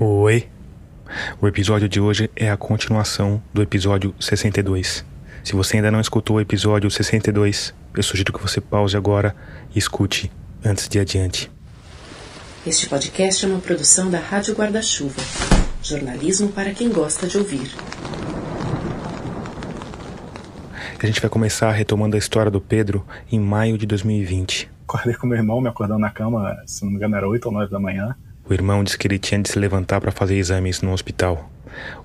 Oi. O episódio de hoje é a continuação do episódio 62. Se você ainda não escutou o episódio 62, eu sugiro que você pause agora e escute antes de adiante. Este podcast é uma produção da Rádio Guarda-Chuva. Jornalismo para quem gosta de ouvir. A gente vai começar retomando a história do Pedro em maio de 2020. Acordei com meu irmão, me acordando na cama, se não me engano era 8 ou 9 da manhã. O irmão disse que ele tinha de se levantar para fazer exames no hospital.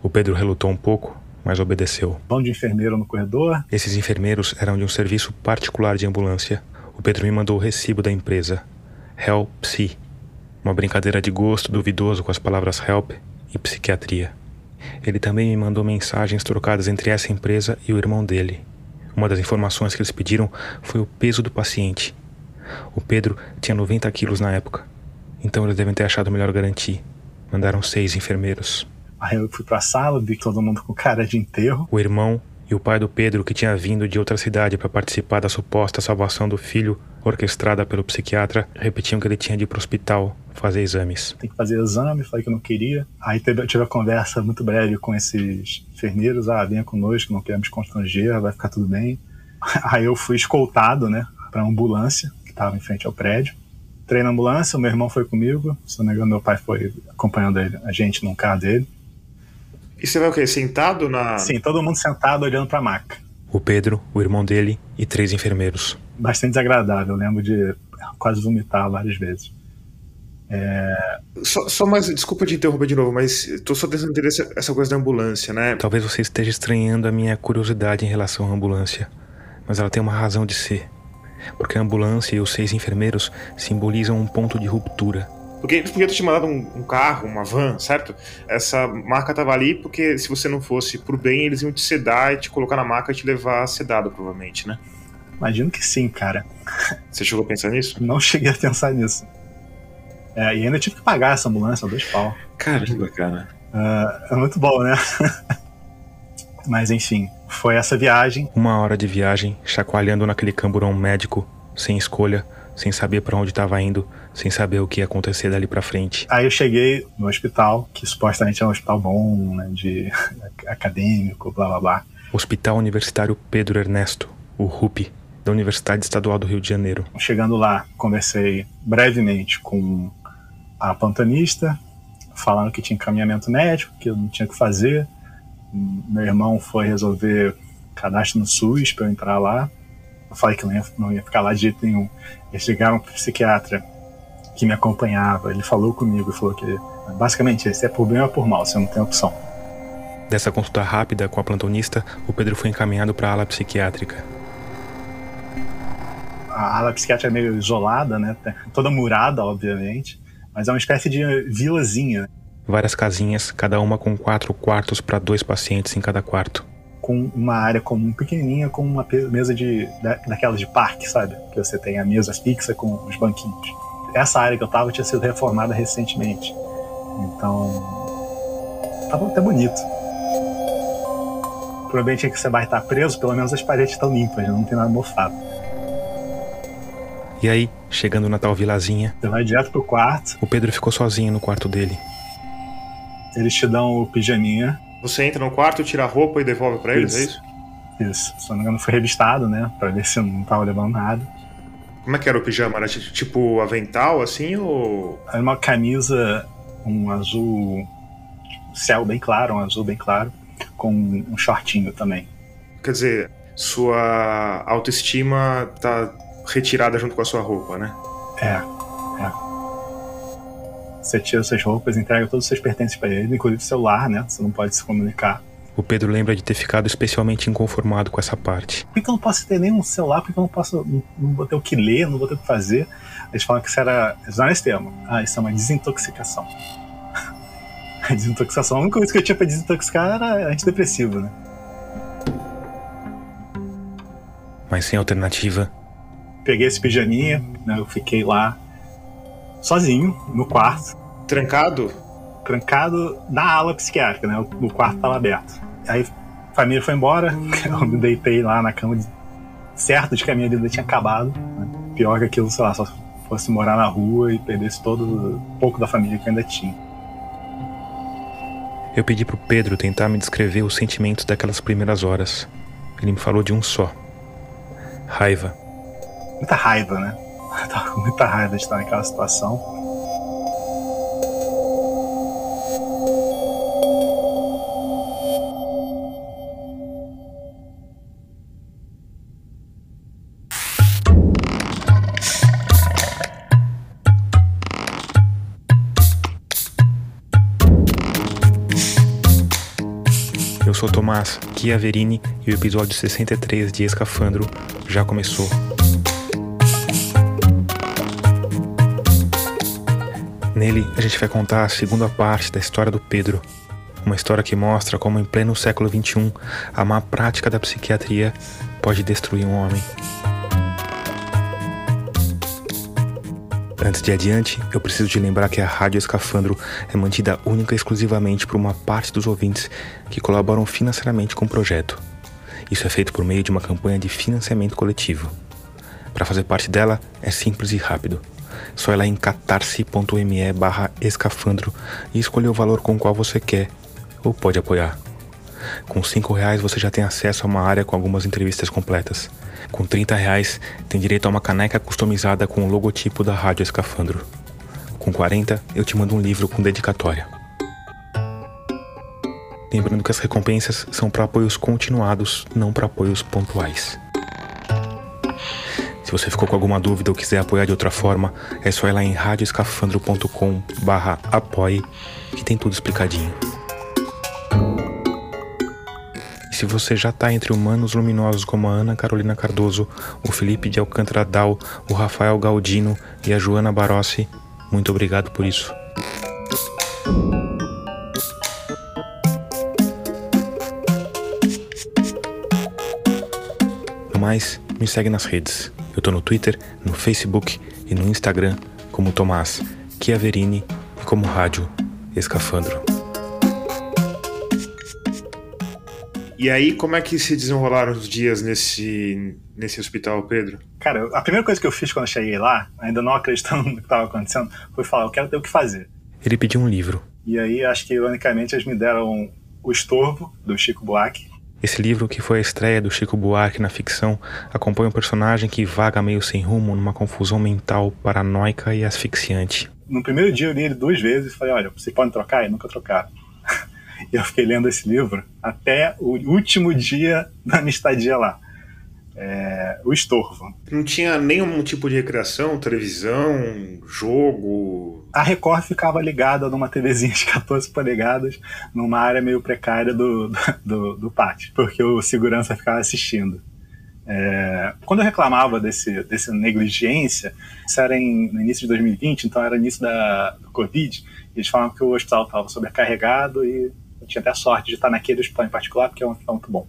O Pedro relutou um pouco, mas obedeceu. Vão de enfermeiro no corredor. Esses enfermeiros eram de um serviço particular de ambulância. O Pedro me mandou o recibo da empresa. Help Psi. Uma brincadeira de gosto duvidoso com as palavras help e psiquiatria. Ele também me mandou mensagens trocadas entre essa empresa e o irmão dele. Uma das informações que eles pediram foi o peso do paciente. O Pedro tinha 90 quilos na época. Então eles devem ter achado melhor garantir. Mandaram seis enfermeiros. Aí eu fui pra sala, vi todo mundo com cara de enterro. O irmão e o pai do Pedro, que tinha vindo de outra cidade para participar da suposta salvação do filho, orquestrada pelo psiquiatra, repetiam que ele tinha de ir pro hospital fazer exames. Tem que fazer exame, falei que eu não queria. Aí teve, tive a conversa muito breve com esses enfermeiros. Ah, venha conosco, não queremos constranger, vai ficar tudo bem. Aí eu fui escoltado, né, pra ambulância, que estava em frente ao prédio. Entrei na ambulância, o meu irmão foi comigo. Se não me engano, meu pai foi acompanhando ele, a gente num carro dele. E você vai o quê? Sentado na. Sim, todo mundo sentado olhando pra maca. O Pedro, o irmão dele e três enfermeiros. Bastante desagradável, eu lembro de quase vomitar várias vezes. É... Só, só mais, desculpa te interromper de novo, mas tô só tentando entender essa, essa coisa da ambulância, né? Talvez você esteja estranhando a minha curiosidade em relação à ambulância, mas ela tem uma razão de ser. Porque a ambulância e os seis enfermeiros simbolizam um ponto de ruptura. Porque eles podiam ter te mandado um, um, carro, uma van, certo? Essa marca tava ali porque se você não fosse por bem, eles iam te sedar e te colocar na maca e te levar sedado, provavelmente, né? Imagino que sim, cara. Você chegou a pensar nisso? Não cheguei a pensar nisso. É, e ainda tive que pagar essa ambulância, dois pau. Caramba, cara. Uh, é muito bom, né? Mas enfim, foi essa viagem. Uma hora de viagem, chacoalhando naquele camburão médico, sem escolha, sem saber para onde estava indo, sem saber o que ia acontecer dali para frente. Aí eu cheguei no hospital, que supostamente é um hospital bom, né, de acadêmico, blá blá blá. Hospital Universitário Pedro Ernesto, o RUP, da Universidade Estadual do Rio de Janeiro. Chegando lá, conversei brevemente com a plantonista, falando que tinha encaminhamento médico, que eu não tinha que fazer. Meu irmão foi resolver cadastro no SUS para eu entrar lá. Eu falei que não ia, não ia ficar lá de jeito nenhum. Eles ligaram para o psiquiatra que me acompanhava. Ele falou comigo, falou que basicamente se é por bem ou é por mal, você não tem opção. Dessa consulta rápida com a plantonista, o Pedro foi encaminhado para a ala psiquiátrica. A ala psiquiátrica é meio isolada, né? Toda murada, obviamente, mas é uma espécie de vilazinha. Várias casinhas, cada uma com quatro quartos para dois pacientes em cada quarto com uma área comum pequenininha, com uma mesa de da, daquelas de parque, sabe? Que você tem a mesa fixa com os banquinhos. Essa área que eu tava tinha sido reformada recentemente. Então, tava até bonito. Provavelmente que você vai estar preso, pelo menos as paredes estão limpas, não tem nada mofado. E aí, chegando na tal vilazinha. Você vai direto pro quarto. O Pedro ficou sozinho no quarto dele. Eles te dão o pijaminha. Você entra no quarto, tira a roupa e devolve para eles, é isso? Isso. Se não me engano, foi revistado, né? Pra ver se não tava levando nada. Como é que era o pijama? Era tipo avental, assim, ou... Era uma camisa, um azul... Céu bem claro, um azul bem claro, com um shortinho também. Quer dizer, sua autoestima tá retirada junto com a sua roupa, né? É. Você tira suas roupas, entrega todos os seus pertences para ele, inclusive o celular, né? Você não pode se comunicar. O Pedro lembra de ter ficado especialmente inconformado com essa parte. Por que eu não posso ter nenhum celular? Por que eu não posso. Não, não vou ter o que ler, não vou ter o que fazer? Eles falam que isso era. Eles usaram esse termo. Ah, isso é uma desintoxicação. a desintoxicação. A única coisa que eu tinha pra desintoxicar era antidepressivo, né? Mas sem alternativa. Peguei esse pijaminha, né? Eu fiquei lá sozinho, no quarto. Trancado? Trancado na ala psiquiátrica, né? O quarto estava aberto. Aí a família foi embora, eu me deitei lá na cama, certo de que a minha vida tinha acabado. Né? Pior que aquilo, sei lá, só fosse morar na rua e perdesse todo pouco da família que eu ainda tinha. Eu pedi pro Pedro tentar me descrever os sentimentos daquelas primeiras horas. Ele me falou de um só: raiva. Muita raiva, né? Eu tava com muita raiva de estar naquela situação. Eu sou Tomás Chiaverini e o episódio 63 de Escafandro já começou. Nele, a gente vai contar a segunda parte da história do Pedro. Uma história que mostra como, em pleno século XXI, a má prática da psiquiatria pode destruir um homem. Antes de adiante, eu preciso te lembrar que a Rádio Escafandro é mantida única e exclusivamente por uma parte dos ouvintes que colaboram financeiramente com o projeto. Isso é feito por meio de uma campanha de financiamento coletivo. Para fazer parte dela, é simples e rápido. Só ir lá em catarse.me barra escafandro e escolher o valor com o qual você quer ou pode apoiar. Com cinco reais você já tem acesso a uma área com algumas entrevistas completas. Com 30 reais, tem direito a uma caneca customizada com o logotipo da Rádio Escafandro. Com 40, eu te mando um livro com dedicatória. Lembrando que as recompensas são para apoios continuados, não para apoios pontuais. Se você ficou com alguma dúvida ou quiser apoiar de outra forma, é só ir lá em radioescafandro.com barra apoie que tem tudo explicadinho. Se você já está entre humanos luminosos como a Ana Carolina Cardoso, o Felipe de Alcântara Dal, o Rafael Galdino e a Joana Barossi, muito obrigado por isso. No mais, me segue nas redes. Eu tô no Twitter, no Facebook e no Instagram como Tomás Chiaverini e como Rádio Escafandro. E aí, como é que se desenrolaram os dias nesse, nesse hospital, Pedro? Cara, a primeira coisa que eu fiz quando eu cheguei lá, ainda não acreditando no que estava acontecendo, foi falar: eu quero ter o que fazer. Ele pediu um livro. E aí, acho que ironicamente, eles me deram O Estorvo, do Chico Buarque. Esse livro, que foi a estreia do Chico Buarque na ficção, acompanha um personagem que vaga meio sem rumo numa confusão mental paranoica e asfixiante. No primeiro dia eu li ele duas vezes e falei: olha, você pode trocar? E nunca trocaram. E eu fiquei lendo esse livro até o último dia da minha estadia lá. É, o estorvo. Não tinha nenhum tipo de recreação, televisão, jogo. A Record ficava ligada numa TVzinha de 14 polegadas, numa área meio precária do, do, do pátio, porque o segurança ficava assistindo. É, quando eu reclamava desse, dessa negligência, isso era em, no início de 2020, então era início da, do Covid, eles falavam que o hospital estava sobrecarregado e tinha até a sorte de estar naquele hospital em particular, porque é um hospital muito bom.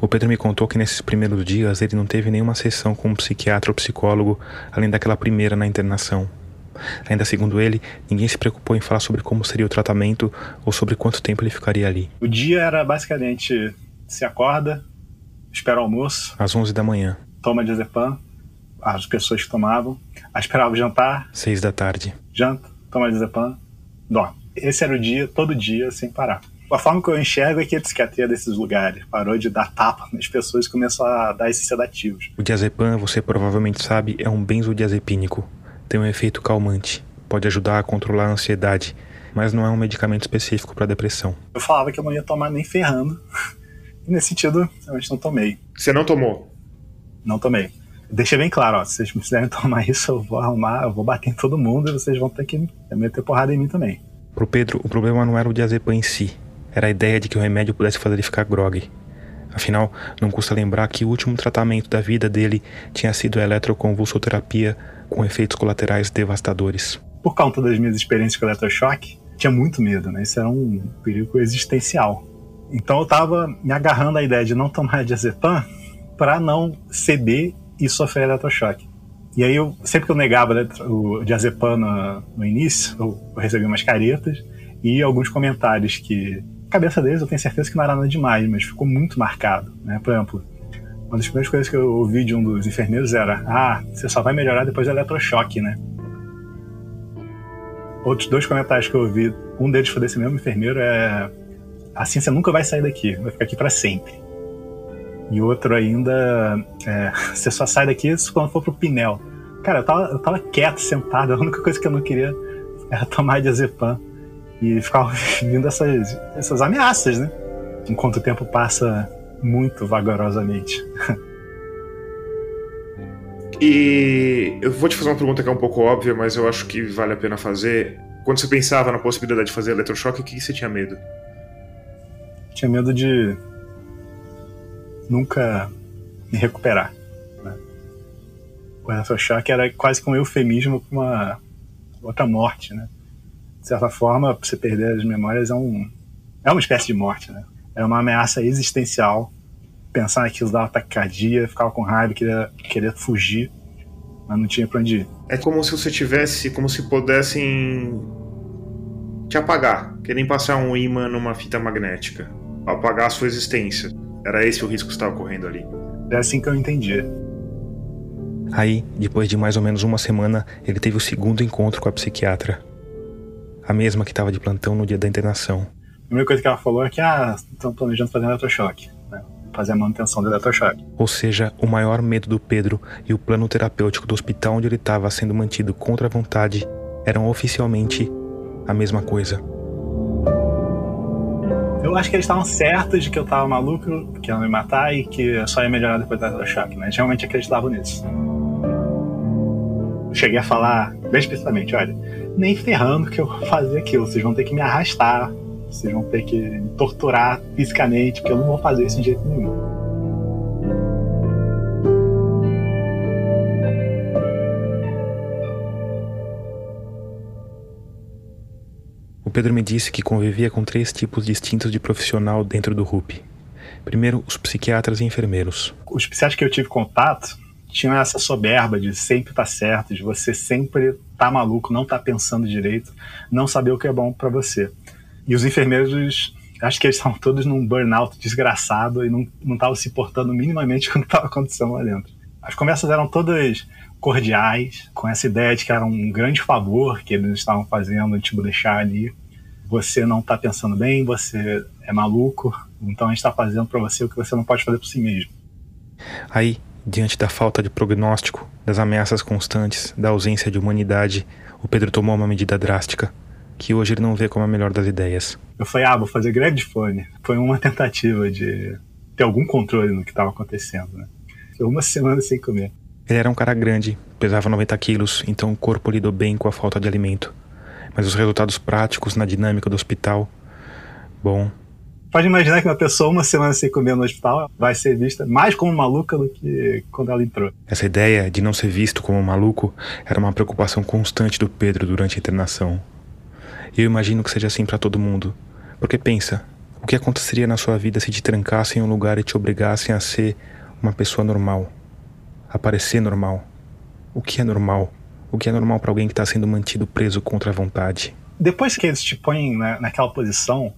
O Pedro me contou que nesses primeiros dias ele não teve nenhuma sessão com um psiquiatra ou psicólogo, além daquela primeira na internação. Ainda segundo ele, ninguém se preocupou em falar sobre como seria o tratamento ou sobre quanto tempo ele ficaria ali. O dia era basicamente: se acorda, espera o almoço. Às 11 da manhã. Toma diazepam, as pessoas que tomavam. Esperava o jantar. Seis da tarde. Janta, toma diazepam, dorme. Esse era o dia, todo dia, sem parar a forma que eu enxergo é que a psiquiatria desses lugares parou de dar tapa nas pessoas e começou a dar esses sedativos. O diazepam, você provavelmente sabe, é um benzodiazepínico. Tem um efeito calmante, pode ajudar a controlar a ansiedade, mas não é um medicamento específico para depressão. Eu falava que eu não ia tomar nem ferrando. E nesse sentido, realmente não tomei. Você não tomou? Não tomei. Deixei bem claro, ó, se vocês me quiserem tomar isso, eu vou arrumar, eu vou bater em todo mundo e vocês vão ter que meter porrada em mim também. Pro Pedro, o problema não era o diazepam em si, era a ideia de que o remédio pudesse fazer ele ficar grogue. Afinal, não custa lembrar que o último tratamento da vida dele tinha sido a eletroconvulsoterapia com efeitos colaterais devastadores. Por conta das minhas experiências com eletrochoque, tinha muito medo, né? Isso era um perigo existencial. Então eu estava me agarrando à ideia de não tomar diazepam para não ceder e sofrer eletrochoque. E aí, eu, sempre que eu negava o diazepam no, no início, eu, eu recebi umas caretas e alguns comentários que cabeça deles eu tenho certeza que não era nada demais, mas ficou muito marcado. Né? Por exemplo, uma das primeiras coisas que eu ouvi de um dos enfermeiros era: Ah, você só vai melhorar depois do eletrochoque, né? Outros dois comentários que eu ouvi, um deles foi desse mesmo enfermeiro, é: assim você nunca vai sair daqui, vai ficar aqui para sempre. E outro ainda, é, você só sai daqui quando for pro Pinel. Cara, eu tava, eu tava quieto, sentado, a única coisa que eu não queria era tomar diazepam. E ficava vindo essas, essas ameaças, né? Enquanto o tempo passa muito vagarosamente. E eu vou te fazer uma pergunta que é um pouco óbvia, mas eu acho que vale a pena fazer. Quando você pensava na possibilidade de fazer eletrochoque, o que você tinha medo? Tinha medo de nunca me recuperar. Né? O eletrochoque era quase que um eufemismo para uma outra morte, né? De certa forma, você perder as memórias é um é uma espécie de morte, né? É uma ameaça existencial pensar naquilo dava taquicardia, ficava com raiva, queria, queria fugir, mas não tinha pra onde ir. É como se você tivesse, como se pudessem te apagar, querem passar um imã numa fita magnética, apagar a sua existência. Era esse o risco que estava correndo ali. É assim que eu entendi. Aí, depois de mais ou menos uma semana, ele teve o segundo encontro com a psiquiatra. A mesma que estava de plantão no dia da internação. A primeira coisa que ela falou é que, ah, estão planejando fazer um eletrochoque fazer a manutenção do eletrochoque. Ou seja, o maior medo do Pedro e o plano terapêutico do hospital onde ele estava sendo mantido contra a vontade eram oficialmente a mesma coisa. Eu acho que eles estavam certos de que eu estava maluco, que iam me matar e que só ia melhorar depois do eletrochoque, né? Eles realmente acreditavam nisso. Cheguei a falar bem explicitamente, olha, nem ferrando que eu vou fazer aquilo, vocês vão ter que me arrastar vocês vão ter que me torturar fisicamente, porque eu não vou fazer isso de jeito nenhum. O Pedro me disse que convivia com três tipos distintos de profissional dentro do RUP. Primeiro, os psiquiatras e enfermeiros. Os psiquiatras que eu tive contato tinham essa soberba de sempre estar tá certo, de você sempre tá maluco, não tá pensando direito, não saber o que é bom para você. E os enfermeiros, acho que eles estavam todos num burnout desgraçado e não estavam se portando minimamente com o que estava acontecendo lá dentro. As conversas eram todas cordiais, com essa ideia de que era um grande favor que eles estavam fazendo, tipo, deixar ali. Você não está pensando bem, você é maluco, então a gente está fazendo para você o que você não pode fazer por si mesmo. Aí, diante da falta de prognóstico, das ameaças constantes, da ausência de humanidade, o Pedro tomou uma medida drástica que hoje ele não vê como a melhor das ideias. Eu falei, ah, vou fazer greve de fone. Foi uma tentativa de ter algum controle no que estava acontecendo, né? Foi uma semana sem comer. Ele era um cara grande, pesava 90 quilos, então o corpo lidou bem com a falta de alimento. Mas os resultados práticos na dinâmica do hospital, bom. Pode imaginar que uma pessoa uma semana sem comer no hospital vai ser vista mais como maluca do que quando ela entrou. Essa ideia de não ser visto como maluco era uma preocupação constante do Pedro durante a internação. E eu imagino que seja assim para todo mundo. Porque pensa, o que aconteceria na sua vida se te trancassem em um lugar e te obrigassem a ser uma pessoa normal? A parecer normal? O que é normal? O que é normal para alguém que está sendo mantido preso contra a vontade? Depois que eles te põem na, naquela posição,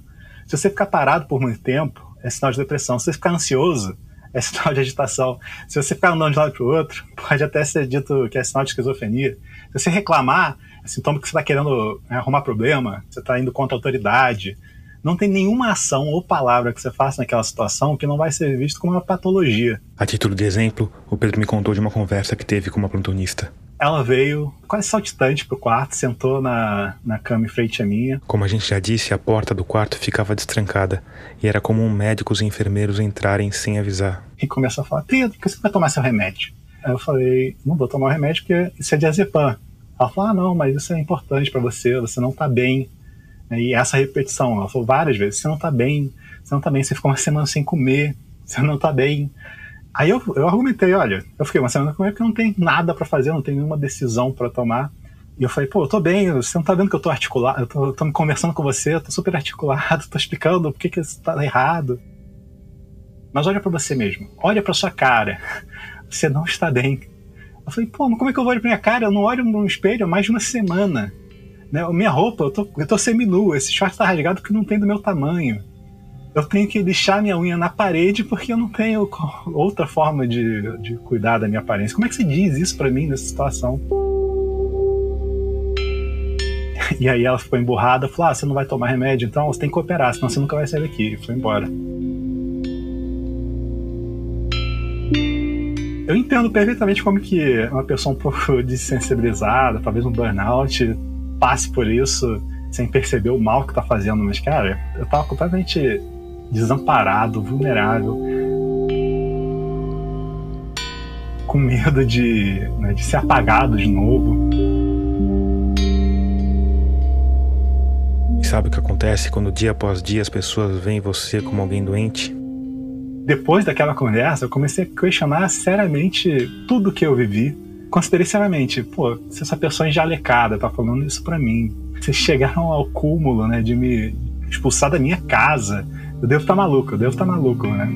se você ficar parado por muito tempo, é sinal de depressão. Se você ficar ansioso, é sinal de agitação. Se você ficar andando de um lado para o outro, pode até ser dito que é sinal de esquizofrenia. Se você reclamar, é sintoma que você está querendo né, arrumar problema, você está indo contra a autoridade. Não tem nenhuma ação ou palavra que você faça naquela situação que não vai ser visto como uma patologia. A título de exemplo, o Pedro me contou de uma conversa que teve com uma plantonista. Ela veio quase saltitante pro quarto, sentou na, na cama em frente à minha. Como a gente já disse, a porta do quarto ficava destrancada e era comum médicos e enfermeiros entrarem sem avisar. E começou a falar: Pedro, por que você vai tomar seu remédio? Aí eu falei: Não vou tomar o remédio porque isso é diazepam. Ela falou: ah, não, mas isso é importante para você, você não tá bem. E essa repetição, ela falou várias vezes: você não tá bem, você não tá bem, você ficou uma semana sem comer, você não tá bem. Aí eu, eu argumentei: olha, eu fiquei uma semana sem comer porque não tem nada para fazer, não tem nenhuma decisão para tomar. E eu falei, pô, eu tô bem, você não tá vendo que eu tô articulado, eu tô, tô me conversando com você, eu tô super articulado, tô explicando por que, que isso tá errado. Mas olha para você mesmo, olha para sua cara, você não está bem. Eu falei, pô, mas como é que eu vou olhar pra minha cara? Eu não olho no espelho há mais de uma semana. Né? Minha roupa, eu tô, eu tô semi-nu, esse short tá rasgado porque não tem do meu tamanho. Eu tenho que lixar minha unha na parede porque eu não tenho outra forma de, de cuidar da minha aparência. Como é que você diz isso para mim nessa situação? E aí ela ficou emburrada, falou: ah, você não vai tomar remédio, então você tem que operar, senão você nunca vai sair daqui. E foi embora. Eu entendo perfeitamente como que uma pessoa um pouco desensibilizada, talvez um burnout, passe por isso sem perceber o mal que tá fazendo. Mas, cara, eu tava completamente desamparado, vulnerável, com medo de, né, de ser apagado de novo. E sabe o que acontece quando dia após dia as pessoas veem você como alguém doente? Depois daquela conversa, eu comecei a questionar seriamente tudo que eu vivi. Considerei seriamente, pô, se essa pessoa é jalecada tá falando isso para mim, vocês chegaram ao cúmulo, né, de me expulsar da minha casa. Devo estar tá maluco, devo estar tá maluco, né?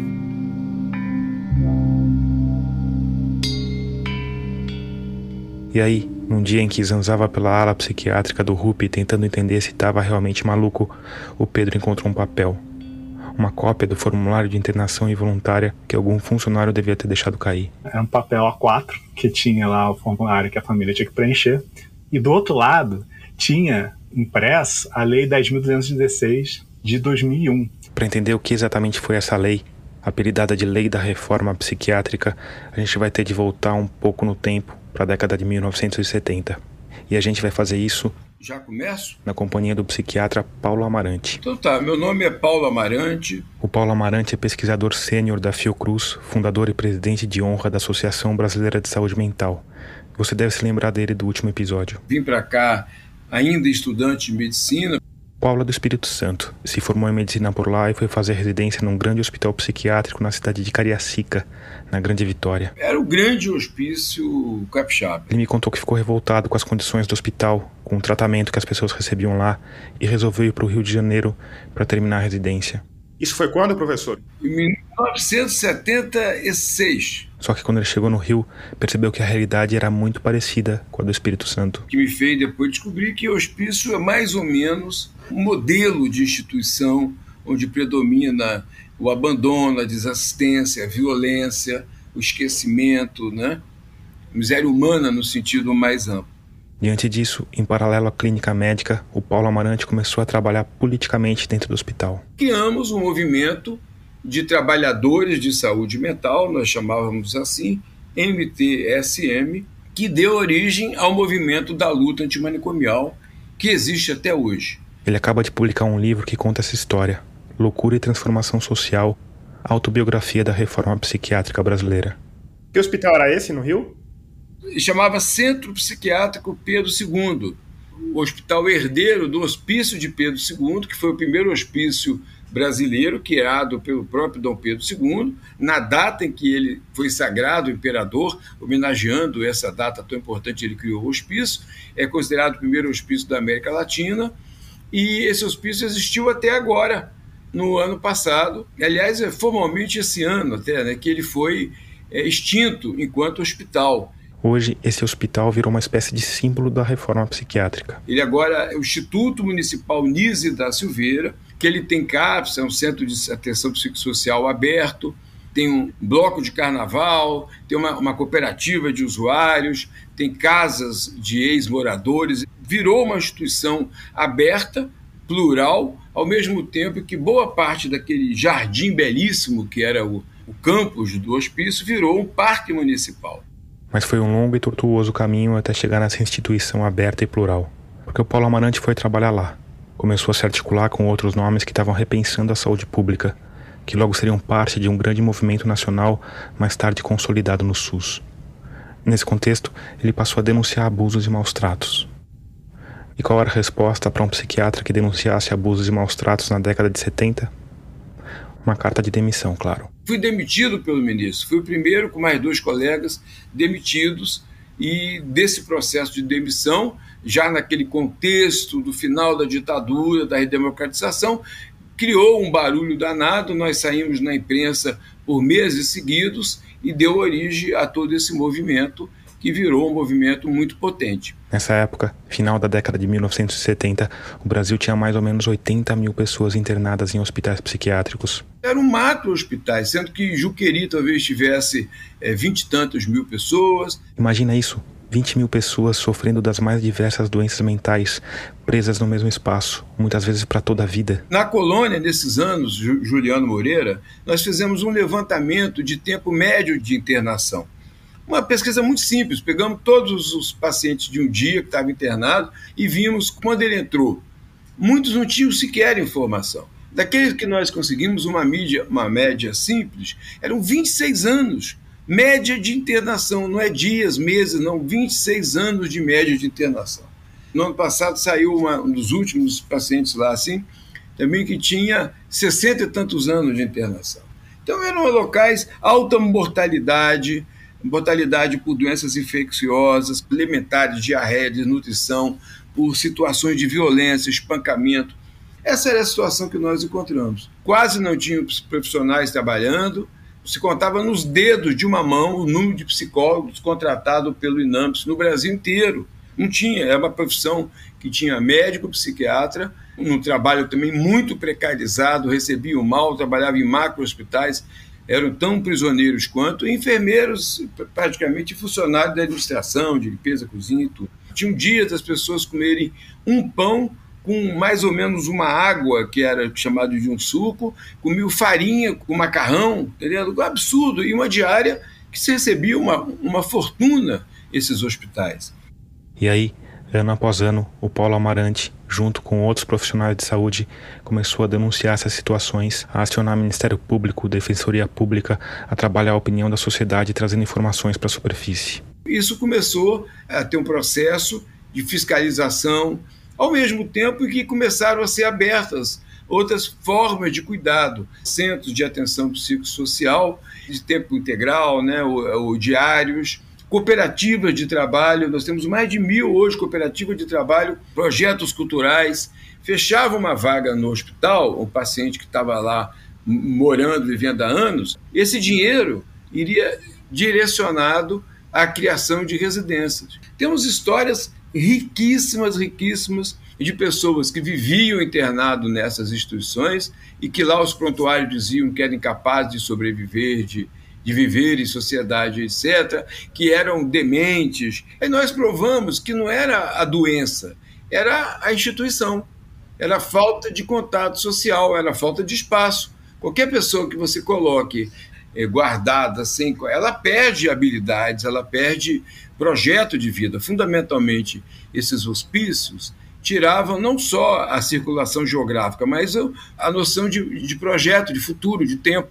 E aí, num dia em que zanzava pela ala psiquiátrica do RUP tentando entender se estava realmente maluco, o Pedro encontrou um papel. Uma cópia do formulário de internação involuntária que algum funcionário devia ter deixado cair. Era um papel A4 que tinha lá o formulário que a família tinha que preencher. E do outro lado tinha impressa a Lei 10.216 de 2001. Para entender o que exatamente foi essa lei, apelidada de Lei da Reforma Psiquiátrica, a gente vai ter de voltar um pouco no tempo para a década de 1970. E a gente vai fazer isso. Já começo? Na companhia do psiquiatra Paulo Amarante. Então tá, meu nome é Paulo Amarante. O Paulo Amarante é pesquisador sênior da Fiocruz, fundador e presidente de honra da Associação Brasileira de Saúde Mental. Você deve se lembrar dele do último episódio. Vim para cá ainda estudante de medicina. Paula do Espírito Santo. Se formou em medicina por lá e foi fazer residência num grande hospital psiquiátrico na cidade de Cariacica, na Grande Vitória. Era o grande hospício capixaba. Ele me contou que ficou revoltado com as condições do hospital, com o tratamento que as pessoas recebiam lá e resolveu ir para o Rio de Janeiro para terminar a residência. Isso foi quando, professor? Em 1976. Só que quando ele chegou no Rio, percebeu que a realidade era muito parecida com a do Espírito Santo. O que me fez depois descobrir que o hospício é mais ou menos um modelo de instituição onde predomina o abandono, a desassistência, a violência, o esquecimento, né? miséria humana no sentido mais amplo. Diante disso, em paralelo à clínica médica, o Paulo Amarante começou a trabalhar politicamente dentro do hospital. Criamos um movimento de trabalhadores de saúde mental, nós chamávamos assim, MTSM, que deu origem ao movimento da luta antimanicomial que existe até hoje. Ele acaba de publicar um livro que conta essa história, Loucura e Transformação Social, autobiografia da reforma psiquiátrica brasileira. Que hospital era esse no Rio? Chamava Centro Psiquiátrico Pedro II, o hospital herdeiro do Hospício de Pedro II, que foi o primeiro hospício brasileiro, criado pelo próprio Dom Pedro II, na data em que ele foi sagrado imperador, homenageando essa data tão importante, ele criou o hospício, é considerado o primeiro hospício da América Latina, e esse hospício existiu até agora, no ano passado, aliás, é formalmente esse ano até, né, que ele foi é, extinto enquanto hospital. Hoje, esse hospital virou uma espécie de símbolo da reforma psiquiátrica. Ele agora é o Instituto Municipal Nise da Silveira, que ele tem CAPS, é um centro de atenção psicossocial aberto, tem um bloco de carnaval, tem uma, uma cooperativa de usuários, tem casas de ex-moradores. Virou uma instituição aberta, plural, ao mesmo tempo que boa parte daquele jardim belíssimo que era o, o campus do hospício virou um parque municipal. Mas foi um longo e tortuoso caminho até chegar nessa instituição aberta e plural. Porque o Paulo Amarante foi trabalhar lá começou a se articular com outros nomes que estavam repensando a saúde pública, que logo seriam parte de um grande movimento nacional mais tarde consolidado no SUS. Nesse contexto, ele passou a denunciar abusos e maus tratos. E qual era a resposta para um psiquiatra que denunciasse abusos e maus tratos na década de 70? Uma carta de demissão, claro. Fui demitido pelo ministro. Fui o primeiro, com mais dois colegas, demitidos. E desse processo de demissão, já naquele contexto do final da ditadura, da redemocratização, criou um barulho danado. Nós saímos na imprensa por meses seguidos e deu origem a todo esse movimento que virou um movimento muito potente. Nessa época, final da década de 1970, o Brasil tinha mais ou menos 80 mil pessoas internadas em hospitais psiquiátricos. Eram macro hospitais, sendo que Juqueri talvez tivesse é, 20 e tantos mil pessoas. Imagina isso, 20 mil pessoas sofrendo das mais diversas doenças mentais, presas no mesmo espaço, muitas vezes para toda a vida. Na colônia, nesses anos, Juliano Moreira, nós fizemos um levantamento de tempo médio de internação. Uma pesquisa muito simples, pegamos todos os pacientes de um dia que estavam internados e vimos quando ele entrou. Muitos não tinham sequer informação. Daqueles que nós conseguimos uma, mídia, uma média simples, eram 26 anos Média de internação, não é dias, meses, não, 26 anos de média de internação. No ano passado saiu uma, um dos últimos pacientes lá, assim, também que tinha 60 e tantos anos de internação. Então eram locais alta mortalidade, mortalidade por doenças infecciosas, elementares, diarreia, desnutrição, por situações de violência, espancamento. Essa era a situação que nós encontramos. Quase não tínhamos profissionais trabalhando, se contava nos dedos de uma mão o número de psicólogos contratados pelo INAMPS no Brasil inteiro. Não tinha, era uma profissão que tinha médico, psiquiatra, um trabalho também muito precarizado, recebiam mal, trabalhavam em macro hospitais, eram tão prisioneiros quanto enfermeiros, praticamente funcionários da administração, de limpeza, cozinha e tudo. Tinha um dia das pessoas comerem um pão com mais ou menos uma água, que era chamado de um suco, comiam farinha com macarrão, entendeu? Absurdo. E uma diária que se recebia uma, uma fortuna esses hospitais. E aí, ano após ano, o Paulo Amarante, junto com outros profissionais de saúde, começou a denunciar essas situações, a acionar o Ministério Público, Defensoria Pública, a trabalhar a opinião da sociedade, trazendo informações para a superfície. Isso começou a ter um processo de fiscalização, ao mesmo tempo que começaram a ser abertas outras formas de cuidado, centros de atenção psicossocial de tempo integral, né, ou, ou diários, cooperativas de trabalho, nós temos mais de mil hoje cooperativas de trabalho, projetos culturais, fechava uma vaga no hospital, o paciente que estava lá morando, vivendo há anos, esse dinheiro iria direcionado à criação de residências. Temos histórias riquíssimas, riquíssimas de pessoas que viviam internado nessas instituições e que lá os prontuários diziam que eram incapazes de sobreviver, de, de viver em sociedade, etc., que eram dementes. E nós provamos que não era a doença, era a instituição, era a falta de contato social, era a falta de espaço. Qualquer pessoa que você coloque guardada, sem, ela perde habilidades, ela perde projeto de vida. Fundamentalmente, esses hospícios tiravam não só a circulação geográfica, mas a noção de, de projeto, de futuro, de tempo.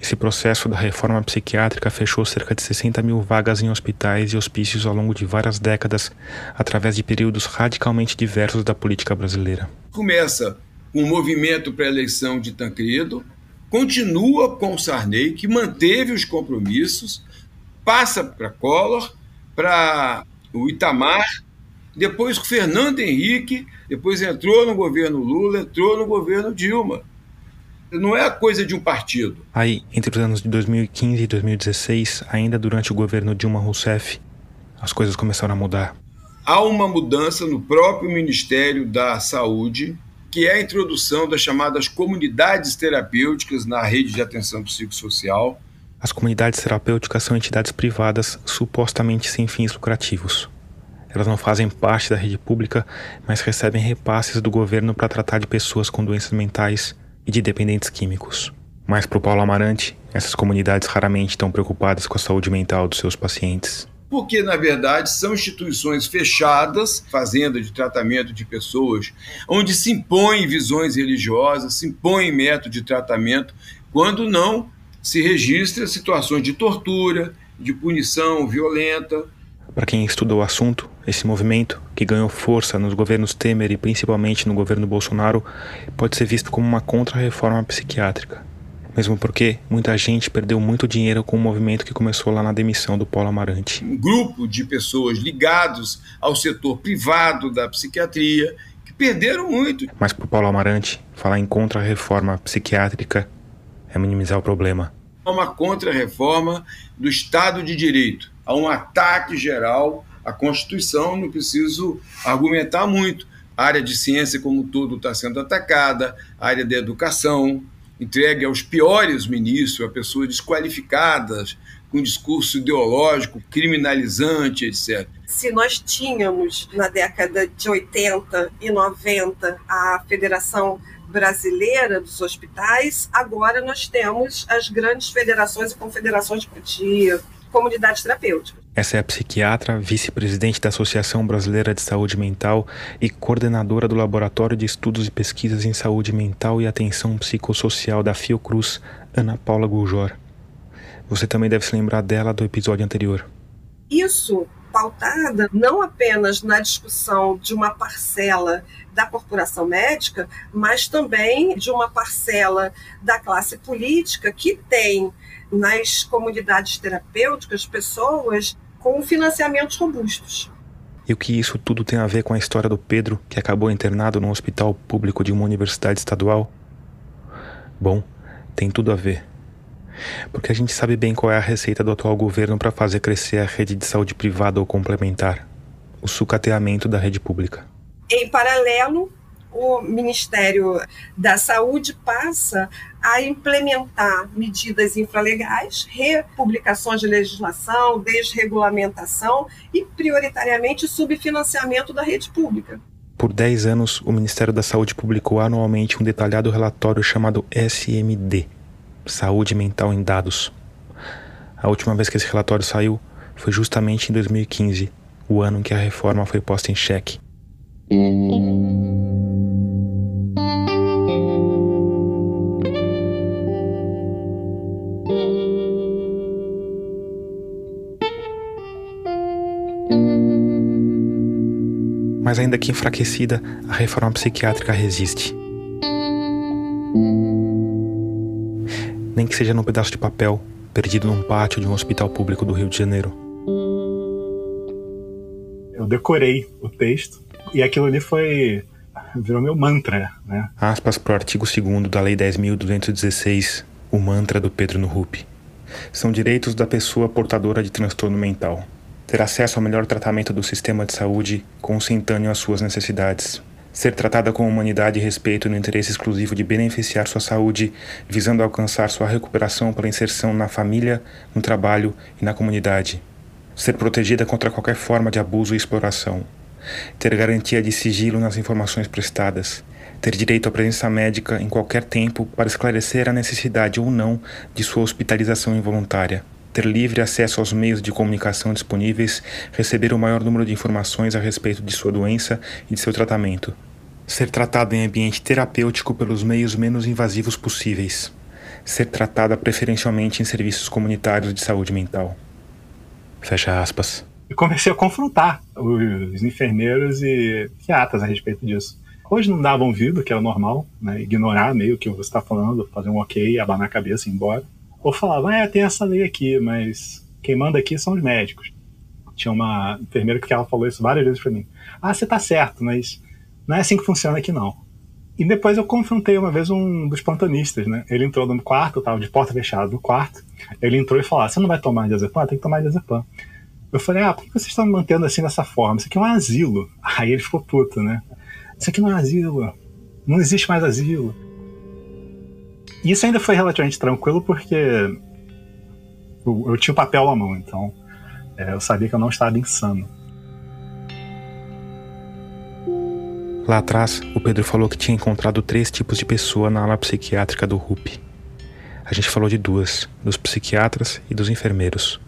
Esse processo da reforma psiquiátrica fechou cerca de 60 mil vagas em hospitais e hospícios ao longo de várias décadas, através de períodos radicalmente diversos da política brasileira. Começa com o movimento para a eleição de Tancredo, continua com Sarney, que manteve os compromissos, passa para Collor, para o Itamar, depois o Fernando Henrique, depois entrou no governo Lula, entrou no governo Dilma. Não é a coisa de um partido. Aí, entre os anos de 2015 e 2016, ainda durante o governo Dilma Rousseff, as coisas começaram a mudar. Há uma mudança no próprio Ministério da Saúde, que é a introdução das chamadas comunidades terapêuticas na rede de atenção psicossocial as comunidades terapêuticas são entidades privadas supostamente sem fins lucrativos. Elas não fazem parte da rede pública, mas recebem repasses do governo para tratar de pessoas com doenças mentais e de dependentes químicos. Mas para o Paulo Amarante, essas comunidades raramente estão preocupadas com a saúde mental dos seus pacientes. Porque, na verdade, são instituições fechadas, fazenda de tratamento de pessoas, onde se impõem visões religiosas, se impõem método de tratamento, quando não se registra situações de tortura, de punição violenta. Para quem estuda o assunto, esse movimento, que ganhou força nos governos Temer e principalmente no governo Bolsonaro, pode ser visto como uma contra-reforma psiquiátrica. Mesmo porque muita gente perdeu muito dinheiro com o movimento que começou lá na demissão do Paulo Amarante. Um grupo de pessoas ligados ao setor privado da psiquiatria que perderam muito. Mas para o Paulo Amarante, falar em contra-reforma psiquiátrica é minimizar o problema. Há uma contra-reforma do Estado de Direito, há um ataque geral à Constituição, não preciso argumentar muito. A área de ciência, como todo, está sendo atacada, a área da educação, entregue aos piores ministros, a pessoas desqualificadas com discurso ideológico, criminalizante, etc. Se nós tínhamos na década de 80 e 90 a Federação Brasileira dos Hospitais, agora nós temos as grandes federações e confederações de comunidades terapêuticas. Essa é a psiquiatra, vice-presidente da Associação Brasileira de Saúde Mental e coordenadora do Laboratório de Estudos e Pesquisas em Saúde Mental e Atenção Psicossocial da Fiocruz, Ana Paula Gujor. Você também deve se lembrar dela do episódio anterior. Isso pautada não apenas na discussão de uma parcela da corporação médica, mas também de uma parcela da classe política que tem nas comunidades terapêuticas pessoas com financiamentos robustos. E o que isso tudo tem a ver com a história do Pedro, que acabou internado num hospital público de uma universidade estadual? Bom, tem tudo a ver. Porque a gente sabe bem qual é a receita do atual governo para fazer crescer a rede de saúde privada ou complementar: o sucateamento da rede pública. Em paralelo, o Ministério da Saúde passa a implementar medidas infralegais, republicações de legislação, desregulamentação e, prioritariamente, subfinanciamento da rede pública. Por 10 anos, o Ministério da Saúde publicou anualmente um detalhado relatório chamado SMD Saúde Mental em Dados. A última vez que esse relatório saiu foi justamente em 2015, o ano em que a reforma foi posta em xeque. Mas ainda que enfraquecida, a reforma psiquiátrica resiste. Nem que seja num pedaço de papel, perdido num pátio de um hospital público do Rio de Janeiro. Eu decorei o texto e aquilo ali foi. virou meu mantra, né? Aspas para o artigo 2 da Lei 10.216, o mantra do Pedro no. São direitos da pessoa portadora de transtorno mental. Ter acesso ao melhor tratamento do sistema de saúde consentâneo às suas necessidades. Ser tratada com humanidade e respeito no interesse exclusivo de beneficiar sua saúde, visando alcançar sua recuperação pela inserção na família, no trabalho e na comunidade. Ser protegida contra qualquer forma de abuso e exploração ter garantia de sigilo nas informações prestadas, ter direito à presença médica em qualquer tempo para esclarecer a necessidade ou não de sua hospitalização involuntária, ter livre acesso aos meios de comunicação disponíveis, receber o maior número de informações a respeito de sua doença e de seu tratamento, ser tratado em ambiente terapêutico pelos meios menos invasivos possíveis, ser tratada preferencialmente em serviços comunitários de saúde mental. Fecha aspas e comecei a confrontar os enfermeiros e psiquiatras a respeito disso. Hoje não davam ouvido, que era normal, né, ignorar meio que você está falando, fazer um ok, abanar a cabeça e ir embora. Ou falavam, é, tem essa lei aqui, mas quem manda aqui são os médicos. Tinha uma enfermeira que ela falou isso várias vezes para mim. Ah, você tá certo, mas não é assim que funciona aqui não. E depois eu confrontei uma vez um dos plantonistas, né? Ele entrou no quarto, tava de porta fechada no quarto. Ele entrou e falou: ah, "Você não vai tomar diazepam? Tem que tomar diazepam". Eu falei, ah, por que vocês estão me mantendo assim dessa forma? Isso aqui é um asilo. Aí ele ficou puto, né? Isso aqui não é um asilo. Não existe mais asilo. Isso ainda foi relativamente tranquilo porque eu, eu tinha o papel na mão, então é, eu sabia que eu não estava insano. Lá atrás, o Pedro falou que tinha encontrado três tipos de pessoa na ala psiquiátrica do RUP. A gente falou de duas, dos psiquiatras e dos enfermeiros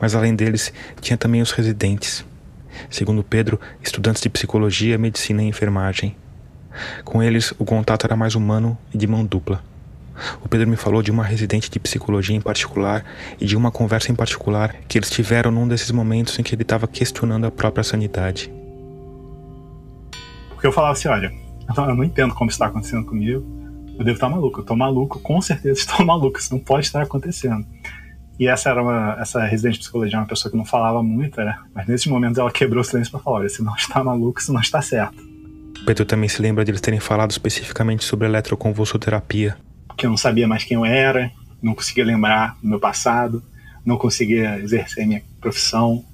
mas além deles tinha também os residentes. Segundo Pedro, estudantes de psicologia, medicina e enfermagem. Com eles, o contato era mais humano e de mão dupla. O Pedro me falou de uma residente de psicologia em particular e de uma conversa em particular que eles tiveram num desses momentos em que ele estava questionando a própria sanidade. Porque eu falava assim: olha, eu não entendo como está acontecendo comigo, eu devo estar maluco, eu estou maluco, com certeza estou maluco, isso não pode estar acontecendo. E essa era uma, essa residente de psicologia, uma pessoa que não falava muito, né? mas nesses momentos ela quebrou o silêncio para falar: olha, se não está maluco, se não está certo. Pedro também se lembra de eles terem falado especificamente sobre eletroconvulsoterapia. Que eu não sabia mais quem eu era, não conseguia lembrar do meu passado, não conseguia exercer minha profissão,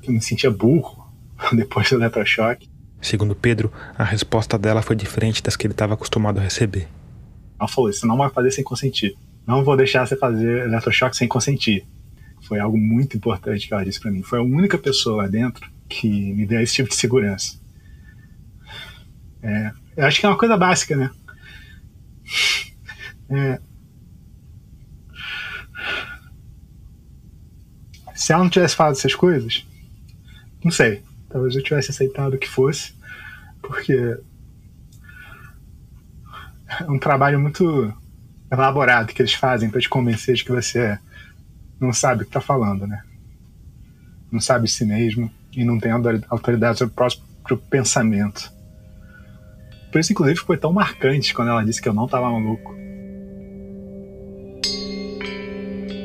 que eu me sentia burro depois do eletrochoque. Segundo Pedro, a resposta dela foi diferente das que ele estava acostumado a receber. Ela falou: isso não vai fazer sem consentir. Não vou deixar você fazer eletrochoque sem consentir. Foi algo muito importante que ela disse para mim. Foi a única pessoa lá dentro que me deu esse tipo de segurança. É, eu acho que é uma coisa básica, né? É, se ela não tivesse falado essas coisas, não sei. Talvez eu tivesse aceitado que fosse, porque é um trabalho muito elaborado que eles fazem para te convencer de que você não sabe o que está falando, né? Não sabe si mesmo e não tem autoridade sobre o próprio pensamento. Por isso, inclusive, foi tão marcante quando ela disse que eu não estava maluco.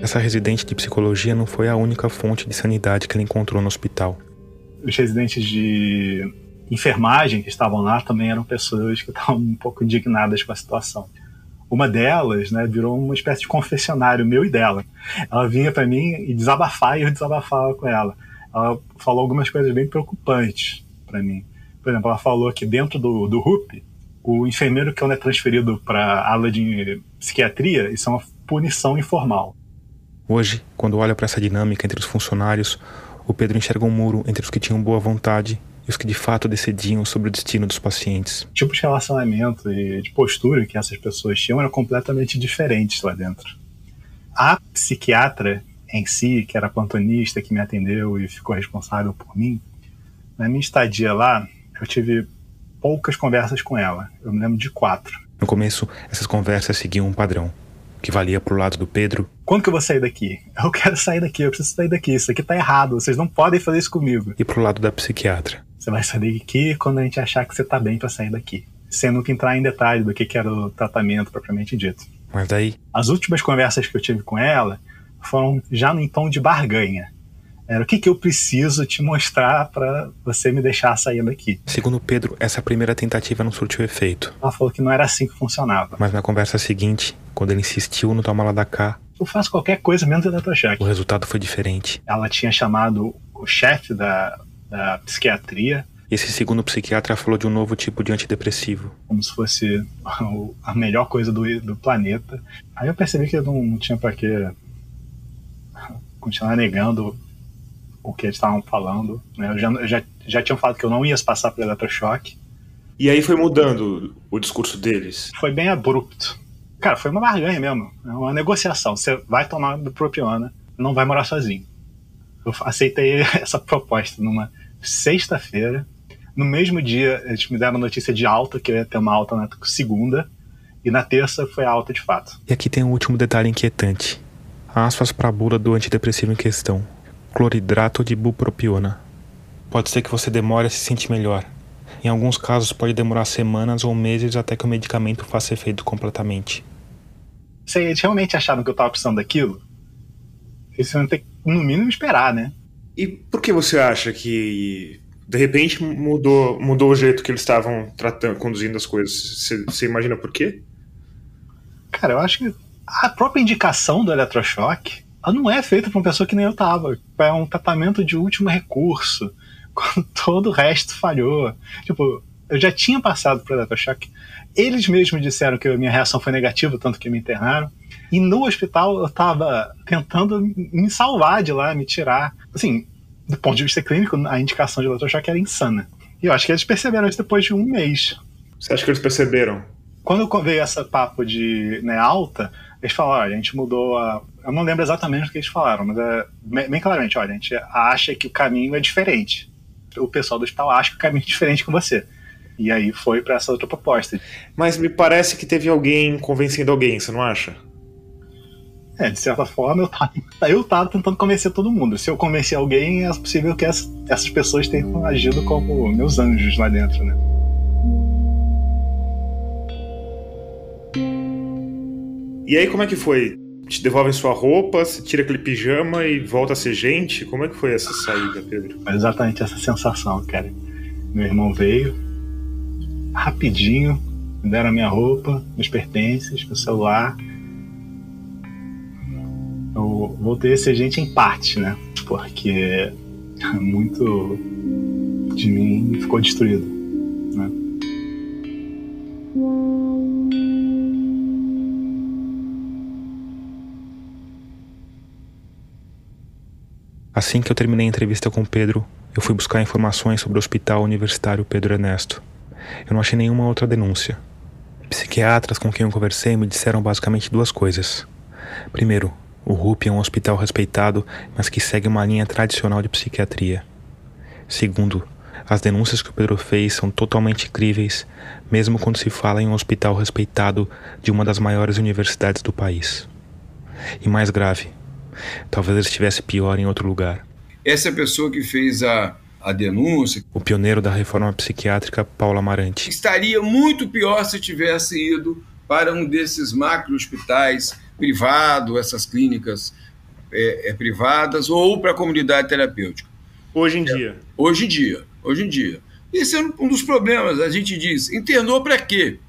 Essa residente de psicologia não foi a única fonte de sanidade que ela encontrou no hospital. Os residentes de enfermagem que estavam lá também eram pessoas que estavam um pouco indignadas com a situação. Uma delas, né, virou uma espécie de confessionário meu e dela. Ela vinha para mim e desabafava e eu desabafava com ela. Ela falou algumas coisas bem preocupantes para mim. Por exemplo, ela falou que dentro do, do RUP, o enfermeiro que é transferido para a ala de psiquiatria, isso é uma punição informal. Hoje, quando olha para essa dinâmica entre os funcionários, o Pedro enxerga um muro entre os que tinham boa vontade e os que de fato decidiam sobre o destino dos pacientes. O tipo de relacionamento e de postura que essas pessoas tinham eram completamente diferentes lá dentro. A psiquiatra em si, que era plantonista, que me atendeu e ficou responsável por mim, na minha estadia lá, eu tive poucas conversas com ela. Eu me lembro de quatro. No começo, essas conversas seguiam um padrão que valia pro lado do Pedro. Quando que eu vou sair daqui? Eu quero sair daqui, eu preciso sair daqui. Isso aqui tá errado, vocês não podem fazer isso comigo. E pro lado da psiquiatra. Você vai sair daqui quando a gente achar que você tá bem para sair daqui. Sem nunca entrar em detalhe do que, que era o tratamento propriamente dito. Mas daí. As últimas conversas que eu tive com ela foram já em tom de barganha. Era o que, que eu preciso te mostrar para você me deixar sair daqui. Segundo Pedro, essa primeira tentativa não surtiu efeito. Ela falou que não era assim que funcionava. Mas na conversa seguinte, quando ele insistiu no toma lá da cá, eu faço qualquer coisa menos eletrochoque. O resultado foi diferente. Ela tinha chamado o chefe da, da psiquiatria. Esse segundo psiquiatra falou de um novo tipo de antidepressivo. Como se fosse a melhor coisa do, do planeta. Aí eu percebi que eu não, não tinha para que continuar negando o que eles estavam falando. Né? Eu já, já, já tinham falado que eu não ia passar por eletrochoque. E aí foi mudando o discurso deles? Foi bem abrupto. Cara, foi uma barganha mesmo. É uma negociação. Você vai tomar do propiona, não vai morar sozinho. Eu aceitei essa proposta numa sexta-feira. No mesmo dia, eles me deram notícia de alta, que eu ia ter uma alta na segunda. E na terça foi a alta de fato. E aqui tem um último detalhe inquietante. Aspas para a bula do antidepressivo em questão cloridrato de bupropiona. Pode ser que você demore a se sentir melhor. Em alguns casos, pode demorar semanas ou meses até que o medicamento faça efeito completamente. Se eles realmente acharam que eu estava precisando daquilo, eles vão ter que, no mínimo, esperar, né? E por que você acha que de repente mudou, mudou o jeito que eles estavam tratando, conduzindo as coisas? Você, você imagina por quê? Cara, eu acho que a própria indicação do eletrochoque ela não é feita para uma pessoa que nem eu tava. É um tratamento de último recurso, quando todo o resto falhou. Tipo, eu já tinha passado por eletrochoque. Eles mesmos disseram que a minha reação foi negativa, tanto que me internaram. E no hospital eu tava tentando me salvar de lá, me tirar. Assim, do ponto de vista clínico, a indicação de eletrochoque era insana. E eu acho que eles perceberam isso depois de um mês. Você acha que eles perceberam? Quando veio essa papo de né, alta, eles falaram, olha, a gente mudou a. Eu não lembro exatamente o que eles falaram, mas é bem claramente, olha, a gente acha que o caminho é diferente. O pessoal do hospital acha que o caminho é diferente com você. E aí foi para essa outra proposta. Mas me parece que teve alguém convencendo alguém, você não acha? É, de certa forma, eu tava, eu tava tentando convencer todo mundo. Se eu convencer alguém, é possível que essas pessoas tenham agido como meus anjos lá dentro, né? E aí, como é que foi? Te devolvem sua roupa, você tira aquele pijama e volta a ser gente? Como é que foi essa saída, Pedro? Foi exatamente essa sensação, cara. Meu irmão veio, rapidinho, me deram a minha roupa, meus pertences, meu celular. Eu voltei a ser gente em parte, né? Porque muito de mim ficou destruído, né? Assim que eu terminei a entrevista com Pedro, eu fui buscar informações sobre o Hospital Universitário Pedro Ernesto. Eu não achei nenhuma outra denúncia. Psiquiatras com quem eu conversei me disseram basicamente duas coisas. Primeiro, o RUP é um hospital respeitado, mas que segue uma linha tradicional de psiquiatria. Segundo, as denúncias que o Pedro fez são totalmente críveis, mesmo quando se fala em um hospital respeitado de uma das maiores universidades do país. E mais grave, talvez ele estivesse pior em outro lugar. Essa é pessoa que fez a, a denúncia. O pioneiro da reforma psiquiátrica, Paulo Amarante. Estaria muito pior se tivesse ido para um desses macro hospitais privados, essas clínicas é, é, privadas, ou para a comunidade terapêutica. Hoje em dia. Hoje em dia hoje em dia. Esse é um dos problemas. A gente diz: internou para quê?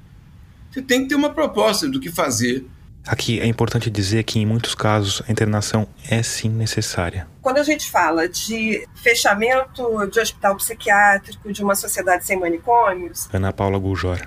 Você tem que ter uma proposta do que fazer. Aqui é importante dizer que, em muitos casos, a internação é sim necessária. Quando a gente fala de fechamento de hospital psiquiátrico, de uma sociedade sem manicômios. Ana Paula Guljor.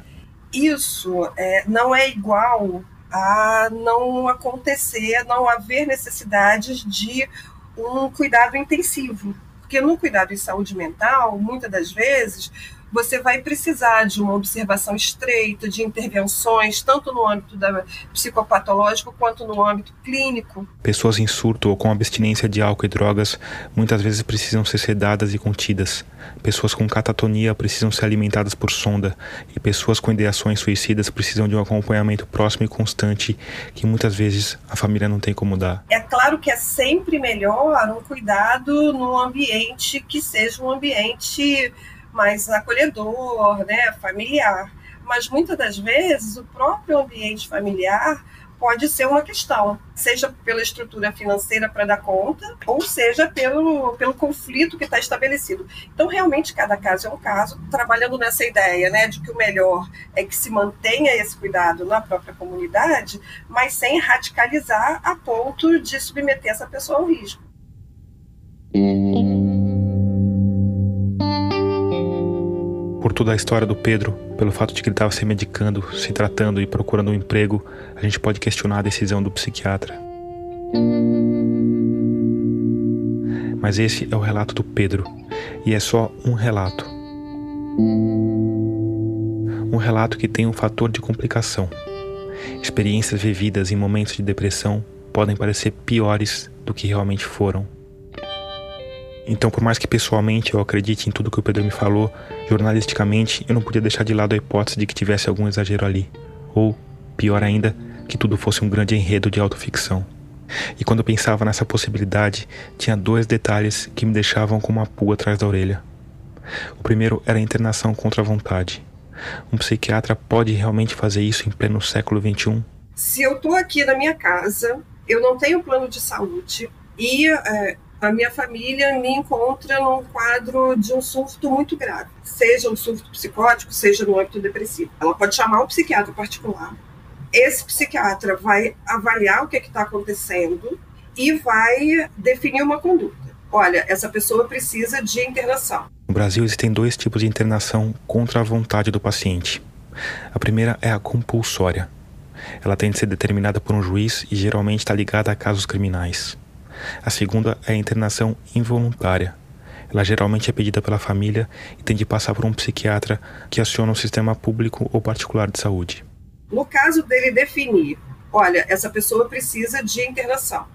Isso é, não é igual a não acontecer, não haver necessidades de um cuidado intensivo. Porque no cuidado em saúde mental, muitas das vezes, você vai precisar de uma observação estreita, de intervenções, tanto no âmbito da psicopatológico quanto no âmbito clínico. Pessoas em surto ou com abstinência de álcool e drogas muitas vezes precisam ser sedadas e contidas. Pessoas com catatonia precisam ser alimentadas por sonda e pessoas com ideações suicidas precisam de um acompanhamento próximo e constante que muitas vezes a família não tem como dar. É claro que é sempre melhor um cuidado num ambiente que seja um ambiente mais acolhedor, né, familiar. Mas muitas das vezes o próprio ambiente familiar pode ser uma questão, seja pela estrutura financeira para dar conta, ou seja pelo, pelo conflito que está estabelecido. Então, realmente, cada caso é um caso, trabalhando nessa ideia né, de que o melhor é que se mantenha esse cuidado na própria comunidade, mas sem radicalizar a ponto de submeter essa pessoa ao risco. Por toda a história do Pedro, pelo fato de que ele estava se medicando, se tratando e procurando um emprego, a gente pode questionar a decisão do psiquiatra. Mas esse é o relato do Pedro, e é só um relato. Um relato que tem um fator de complicação. Experiências vividas em momentos de depressão podem parecer piores do que realmente foram. Então, por mais que pessoalmente eu acredite em tudo que o Pedro me falou, jornalisticamente eu não podia deixar de lado a hipótese de que tivesse algum exagero ali. Ou, pior ainda, que tudo fosse um grande enredo de autoficção. E quando eu pensava nessa possibilidade, tinha dois detalhes que me deixavam com uma pulga atrás da orelha. O primeiro era a internação contra a vontade. Um psiquiatra pode realmente fazer isso em pleno século XXI? Se eu estou aqui na minha casa, eu não tenho plano de saúde e é, a minha família me encontra num quadro de um surto muito grave, seja um surto psicótico, seja no âmbito depressivo. Ela pode chamar um psiquiatra particular. Esse psiquiatra vai avaliar o que é está acontecendo e vai definir uma conduta. Olha, essa pessoa precisa de internação. No Brasil existem dois tipos de internação contra a vontade do paciente. A primeira é a compulsória. Ela tem de ser determinada por um juiz e geralmente está ligada a casos criminais. A segunda é a internação involuntária. Ela geralmente é pedida pela família e tem de passar por um psiquiatra que aciona o sistema público ou particular de saúde. No caso dele definir, olha, essa pessoa precisa de internação,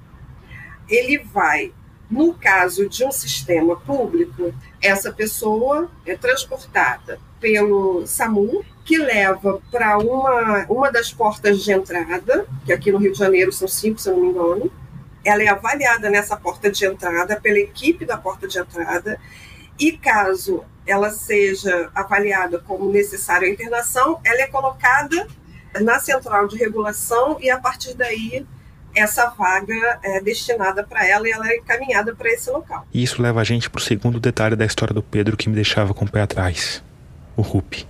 ele vai, no caso de um sistema público, essa pessoa é transportada pelo SAMU, que leva para uma, uma das portas de entrada, que aqui no Rio de Janeiro são cinco, se eu não me engano, ela é avaliada nessa porta de entrada pela equipe da porta de entrada e caso ela seja avaliada como necessária a internação, ela é colocada na central de regulação e a partir daí essa vaga é destinada para ela e ela é encaminhada para esse local. E isso leva a gente para o segundo detalhe da história do Pedro que me deixava com o pé atrás: o RUP,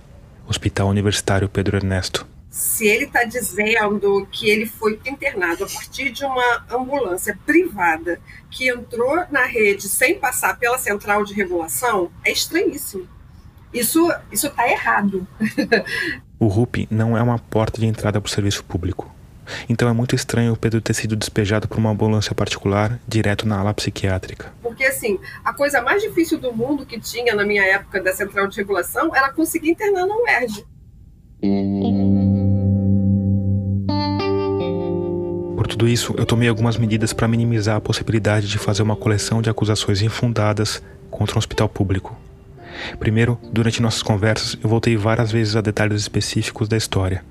Hospital Universitário Pedro Ernesto se ele está dizendo que ele foi internado a partir de uma ambulância privada que entrou na rede sem passar pela central de regulação, é estranhíssimo. Isso isso está errado. o RUP não é uma porta de entrada para o serviço público. Então é muito estranho o Pedro ter sido despejado por uma ambulância particular direto na ala psiquiátrica. Por Porque, assim, a coisa mais difícil do mundo que tinha na minha época da central de regulação era conseguir internar na UERJ. Por tudo isso, eu tomei algumas medidas para minimizar a possibilidade de fazer uma coleção de acusações infundadas contra um hospital público. Primeiro, durante nossas conversas, eu voltei várias vezes a detalhes específicos da história: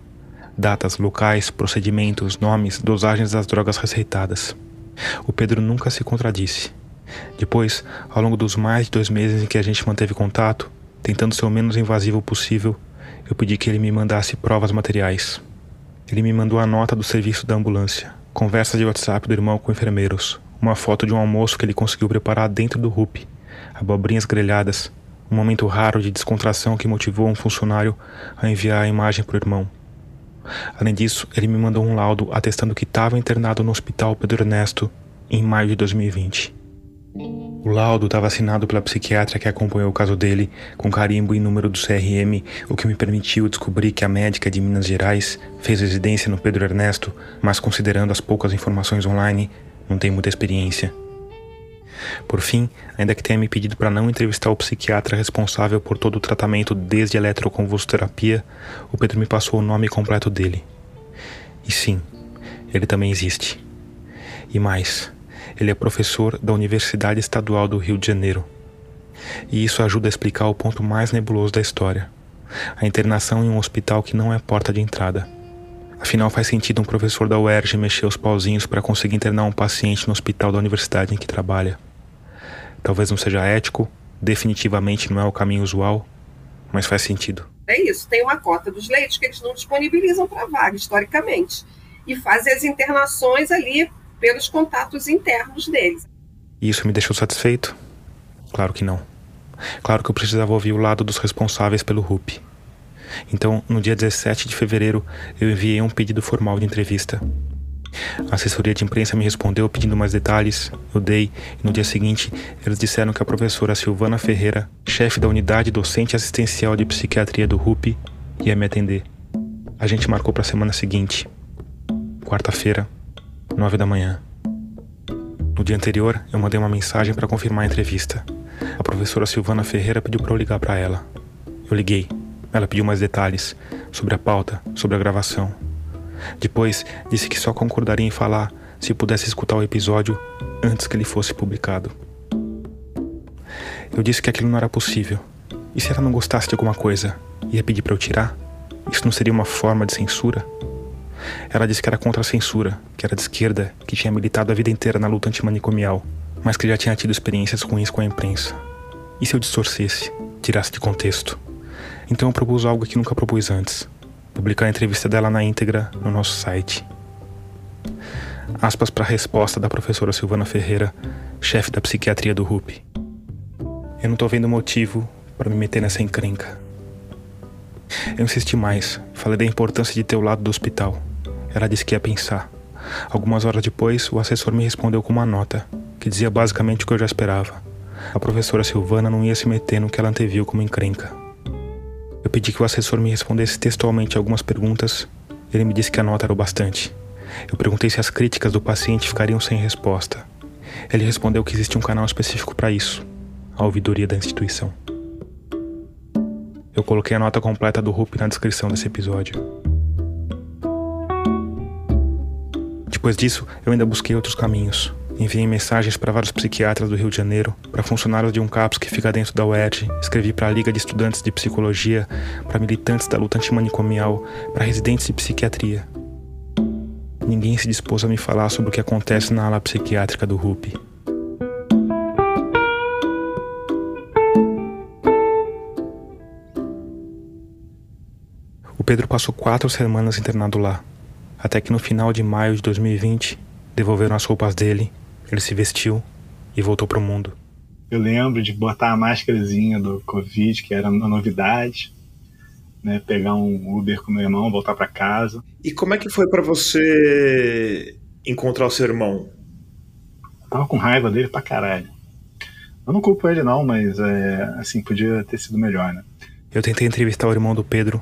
datas, locais, procedimentos, nomes, dosagens das drogas receitadas. O Pedro nunca se contradisse. Depois, ao longo dos mais de dois meses em que a gente manteve contato, tentando ser o menos invasivo possível, eu pedi que ele me mandasse provas materiais. Ele me mandou a nota do serviço da ambulância, conversa de WhatsApp do irmão com enfermeiros, uma foto de um almoço que ele conseguiu preparar dentro do RUP, abobrinhas grelhadas, um momento raro de descontração que motivou um funcionário a enviar a imagem para o irmão. Além disso, ele me mandou um laudo atestando que estava internado no Hospital Pedro Ernesto em maio de 2020. O laudo estava assinado pela psiquiatra que acompanhou o caso dele, com carimbo e número do CRM, o que me permitiu descobrir que a médica de Minas Gerais fez residência no Pedro Ernesto, mas considerando as poucas informações online, não tem muita experiência. Por fim, ainda que tenha me pedido para não entrevistar o psiquiatra responsável por todo o tratamento desde a eletroconvulsoterapia, o Pedro me passou o nome completo dele. E sim, ele também existe. E mais, ele é professor da Universidade Estadual do Rio de Janeiro. E isso ajuda a explicar o ponto mais nebuloso da história: a internação em um hospital que não é porta de entrada. Afinal, faz sentido um professor da UERJ mexer os pauzinhos para conseguir internar um paciente no hospital da universidade em que trabalha. Talvez não seja ético, definitivamente não é o caminho usual, mas faz sentido. É isso, tem uma cota dos leitos que eles não disponibilizam para vaga, historicamente, e fazem as internações ali pelos contatos internos deles. Isso me deixou satisfeito? Claro que não. Claro que eu precisava ouvir o lado dos responsáveis pelo RUP. Então, no dia 17 de fevereiro, eu enviei um pedido formal de entrevista. A assessoria de imprensa me respondeu pedindo mais detalhes, eu dei, e no dia seguinte eles disseram que a professora Silvana Ferreira, chefe da unidade docente assistencial de psiquiatria do RUP, ia me atender. A gente marcou para a semana seguinte, quarta-feira, nove da manhã. No dia anterior, eu mandei uma mensagem para confirmar a entrevista. A professora Silvana Ferreira pediu para eu ligar para ela. Eu liguei. Ela pediu mais detalhes sobre a pauta, sobre a gravação. Depois, disse que só concordaria em falar se pudesse escutar o episódio antes que ele fosse publicado. Eu disse que aquilo não era possível. E se ela não gostasse de alguma coisa, ia pedir para eu tirar? Isso não seria uma forma de censura? Ela disse que era contra a censura, que era de esquerda, que tinha militado a vida inteira na luta antimanicomial, mas que já tinha tido experiências ruins com a imprensa. E se eu distorcesse, tirasse de contexto? Então eu propus algo que nunca propus antes: publicar a entrevista dela na íntegra no nosso site. Aspas para a resposta da professora Silvana Ferreira, chefe da psiquiatria do RUP. Eu não tô vendo motivo para me meter nessa encrenca. Eu insisti mais, falei da importância de ter o lado do hospital. Ela disse que ia pensar. Algumas horas depois, o assessor me respondeu com uma nota, que dizia basicamente o que eu já esperava. A professora Silvana não ia se meter no que ela anteviu como encrenca. Eu pedi que o assessor me respondesse textualmente algumas perguntas. Ele me disse que a nota era o bastante. Eu perguntei se as críticas do paciente ficariam sem resposta. Ele respondeu que existia um canal específico para isso a ouvidoria da instituição. Eu coloquei a nota completa do RUP na descrição desse episódio. Depois disso, eu ainda busquei outros caminhos. Enviei mensagens para vários psiquiatras do Rio de Janeiro, para funcionários de um CAPS que fica dentro da UERJ, escrevi para a Liga de Estudantes de Psicologia, para militantes da luta antimanicomial, para residentes de psiquiatria. Ninguém se dispôs a me falar sobre o que acontece na ala psiquiátrica do RUP. O Pedro passou quatro semanas internado lá, até que no final de maio de 2020 devolveram as roupas dele ele se vestiu e voltou para o mundo. Eu lembro de botar a máscarazinha do Covid, que era uma novidade, né? Pegar um Uber com meu irmão, voltar para casa. E como é que foi para você encontrar o seu irmão? Eu tava com raiva dele pra caralho. Eu não culpo ele não, mas é, assim, podia ter sido melhor, né? Eu tentei entrevistar o irmão do Pedro,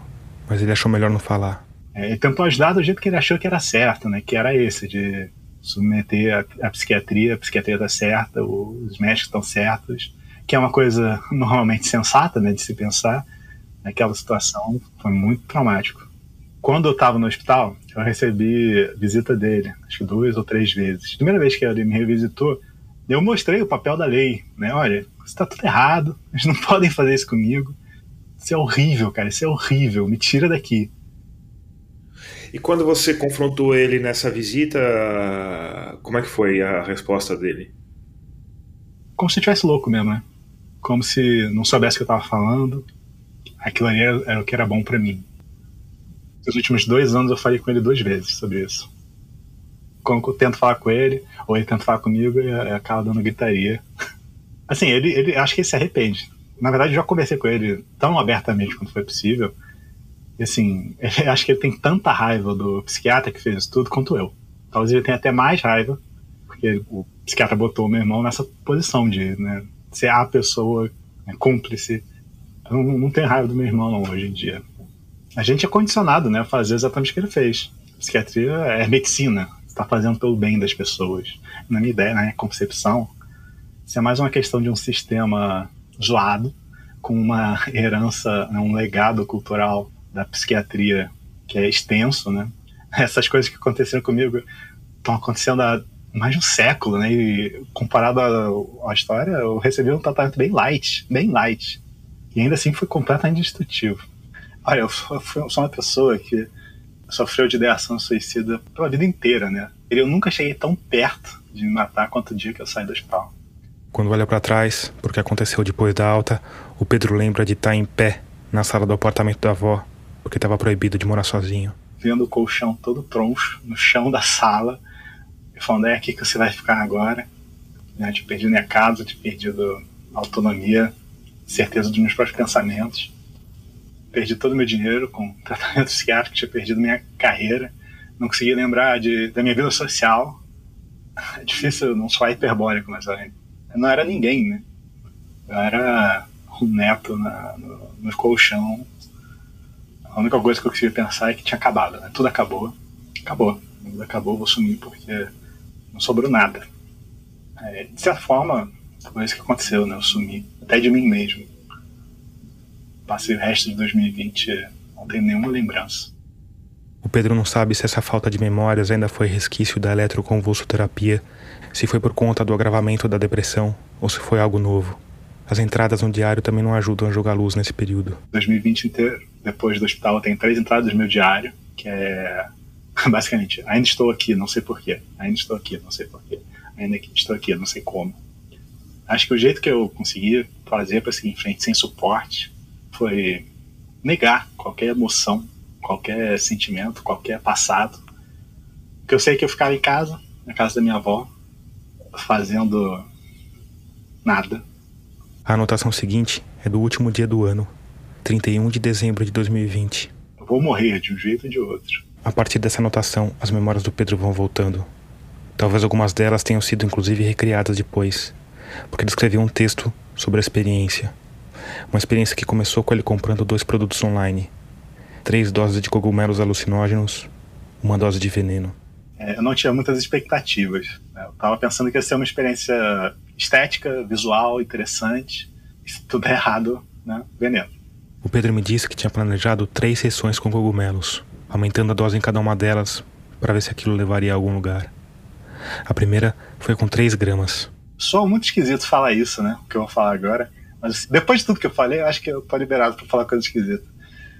mas ele achou melhor não falar. É, ele tentou ajudar do jeito que ele achou que era certo, né? Que era esse, de submeter a, a psiquiatria, a psiquiatria está certa, os médicos estão certos, que é uma coisa normalmente sensata né, de se pensar. Naquela situação foi muito traumático. Quando eu estava no hospital, eu recebi visita dele, acho que duas ou três vezes. Primeira vez que ele me revisitou, eu mostrei o papel da lei, né? Olha, isso está tudo errado, eles não podem fazer isso comigo. Isso é horrível, cara, isso é horrível, me tira daqui. E quando você confrontou ele nessa visita, como é que foi a resposta dele? Como se estivesse louco mesmo, né? Como se não soubesse o que eu estava falando. Aquilo ali era, era o que era bom para mim. Nos últimos dois anos eu falei com ele duas vezes sobre isso. Quando eu tento falar com ele, ou ele tenta falar comigo, e acaba dando gritaria. Assim, ele, ele acho que ele se arrepende. Na verdade, eu já conversei com ele tão abertamente quanto foi possível. E assim, ele, acho que ele tem tanta raiva do psiquiatra que fez isso tudo quanto eu. Talvez ele tenha até mais raiva, porque o psiquiatra botou o meu irmão nessa posição de né, ser a pessoa né, cúmplice. Eu não, não tenho raiva do meu irmão não, hoje em dia. A gente é condicionado né, a fazer exatamente o que ele fez. Psiquiatria é medicina, está fazendo pelo bem das pessoas. Na minha ideia, na minha concepção, isso é mais uma questão de um sistema zoado, com uma herança, né, um legado cultural da psiquiatria que é extenso, né? Essas coisas que aconteceram comigo estão acontecendo há mais de um século, né? E comparado à, história, eu recebi um tratamento bem light, bem light. E ainda assim foi completamente destrutivo. Olha, eu, eu sou uma pessoa que sofreu de ideação suicida pela vida inteira, né? Eu nunca cheguei tão perto de me matar quanto o dia que eu saí do hospital. Quando olha para trás, porque aconteceu depois da alta, o Pedro lembra de estar em pé na sala do apartamento da avó, porque estava proibido de morar sozinho. Vendo o colchão todo troncho no chão da sala, e falando: é aqui que você vai ficar agora. Né? Tinha perdido minha casa, tinha perdido a autonomia, certeza dos meus próprios pensamentos. Perdi todo o meu dinheiro com tratamento psiquiátrico, tinha perdido minha carreira, não conseguia lembrar de, da minha vida social. É difícil, não sou hiperbólico, mas eu não era ninguém, né? Eu era um neto na, no, no colchão a única coisa que eu conseguia pensar é que tinha acabado, né? Tudo acabou. Acabou. Tudo acabou, vou sumir porque não sobrou nada. É, de certa forma, foi isso que aconteceu, né? Eu sumi. Até de mim mesmo. Passei o resto de 2020, não tenho nenhuma lembrança. O Pedro não sabe se essa falta de memórias ainda foi resquício da eletroconvulsoterapia, se foi por conta do agravamento da depressão ou se foi algo novo. As entradas no diário também não ajudam a jogar luz nesse período. 2020 inteiro, depois do hospital, tenho três entradas no meu diário, que é basicamente, ainda estou aqui, não sei porquê. Ainda estou aqui, não sei porquê. Ainda estou aqui, não sei como. Acho que o jeito que eu consegui fazer para seguir em frente sem suporte foi negar qualquer emoção, qualquer sentimento, qualquer passado. Porque eu sei que eu ficava em casa, na casa da minha avó, fazendo nada, a anotação seguinte é do último dia do ano, 31 de dezembro de 2020. Eu vou morrer de um jeito ou de outro. A partir dessa anotação, as memórias do Pedro vão voltando. Talvez algumas delas tenham sido inclusive recriadas depois, porque ele escreveu um texto sobre a experiência. Uma experiência que começou com ele comprando dois produtos online: três doses de cogumelos alucinógenos, uma dose de veneno. É, eu não tinha muitas expectativas. Né? Eu estava pensando que ia ser uma experiência estética, visual, interessante. Isso tudo é errado, né? Veneno. O Pedro me disse que tinha planejado três sessões com cogumelos, aumentando a dose em cada uma delas para ver se aquilo levaria a algum lugar. A primeira foi com 3 gramas. Sou muito esquisito falar isso, né? O que eu vou falar agora. Mas depois de tudo que eu falei, eu acho que eu tô liberado para falar coisa esquisita.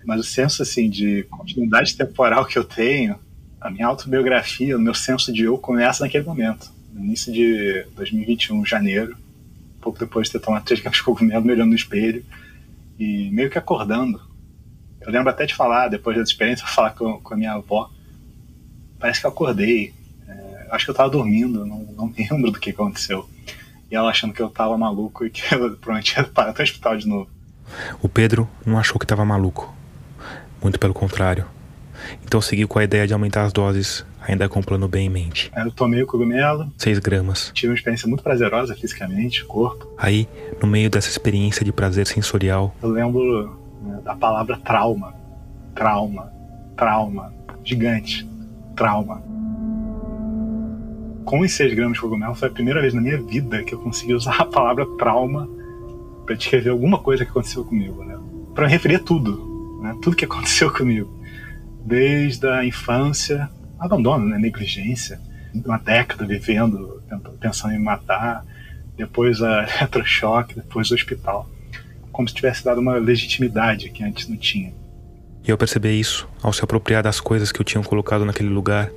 Mas o senso, assim, de continuidade temporal que eu tenho, a minha autobiografia, o meu senso de eu começa naquele momento início de 2021, janeiro, pouco depois de ter tomado três capas de cogumelo, me olhando no espelho e meio que acordando. Eu lembro até de falar, depois dessa experiência, falar com, com a minha avó. Parece que eu acordei. É, acho que eu estava dormindo, não, não lembro do que aconteceu. E ela achando que eu estava maluco e que eu provavelmente ia parar o hospital de novo. O Pedro não achou que estava maluco. Muito pelo contrário. Então seguiu com a ideia de aumentar as doses ainda com um plano bem em mente. Eu tomei o cogumelo. 6 gramas. Tive uma experiência muito prazerosa fisicamente, corpo. Aí, no meio dessa experiência de prazer sensorial. Eu lembro né, da palavra trauma. Trauma. Trauma. Gigante. Trauma. com os 6 gramas de cogumelo, foi a primeira vez na minha vida que eu consegui usar a palavra trauma para descrever alguma coisa que aconteceu comigo, né? Para me referir a tudo, né? Tudo que aconteceu comigo. Desde a infância, abandono, né? negligência, uma década vivendo, pensando em matar, depois a eletrochoque, depois o hospital. Como se tivesse dado uma legitimidade que antes não tinha. E ao perceber isso, ao se apropriar das coisas que o tinham colocado naquele lugar,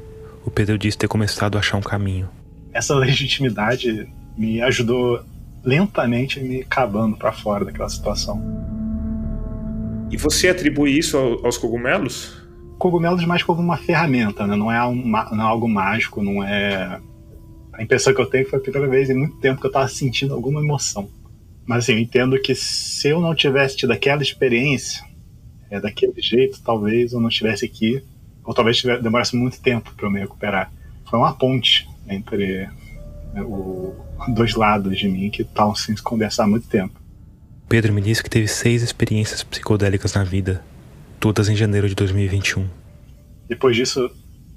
o Pedro disse ter começado a achar um caminho. Essa legitimidade me ajudou lentamente me acabando para fora daquela situação. E você atribui isso aos cogumelos? Cogumelos mais como uma ferramenta, né? não, é não é algo mágico, não é. A impressão que eu tenho foi a primeira vez em muito tempo que eu estava sentindo alguma emoção. Mas assim, eu entendo que se eu não tivesse tido aquela experiência, é, daquele jeito, talvez eu não estivesse aqui, ou talvez tivesse, demorasse muito tempo para eu me recuperar. Foi uma ponte entre né, o, dois lados de mim que estavam sem se conversar há muito tempo. Pedro me disse que teve seis experiências psicodélicas na vida, todas em janeiro de 2021. Depois disso,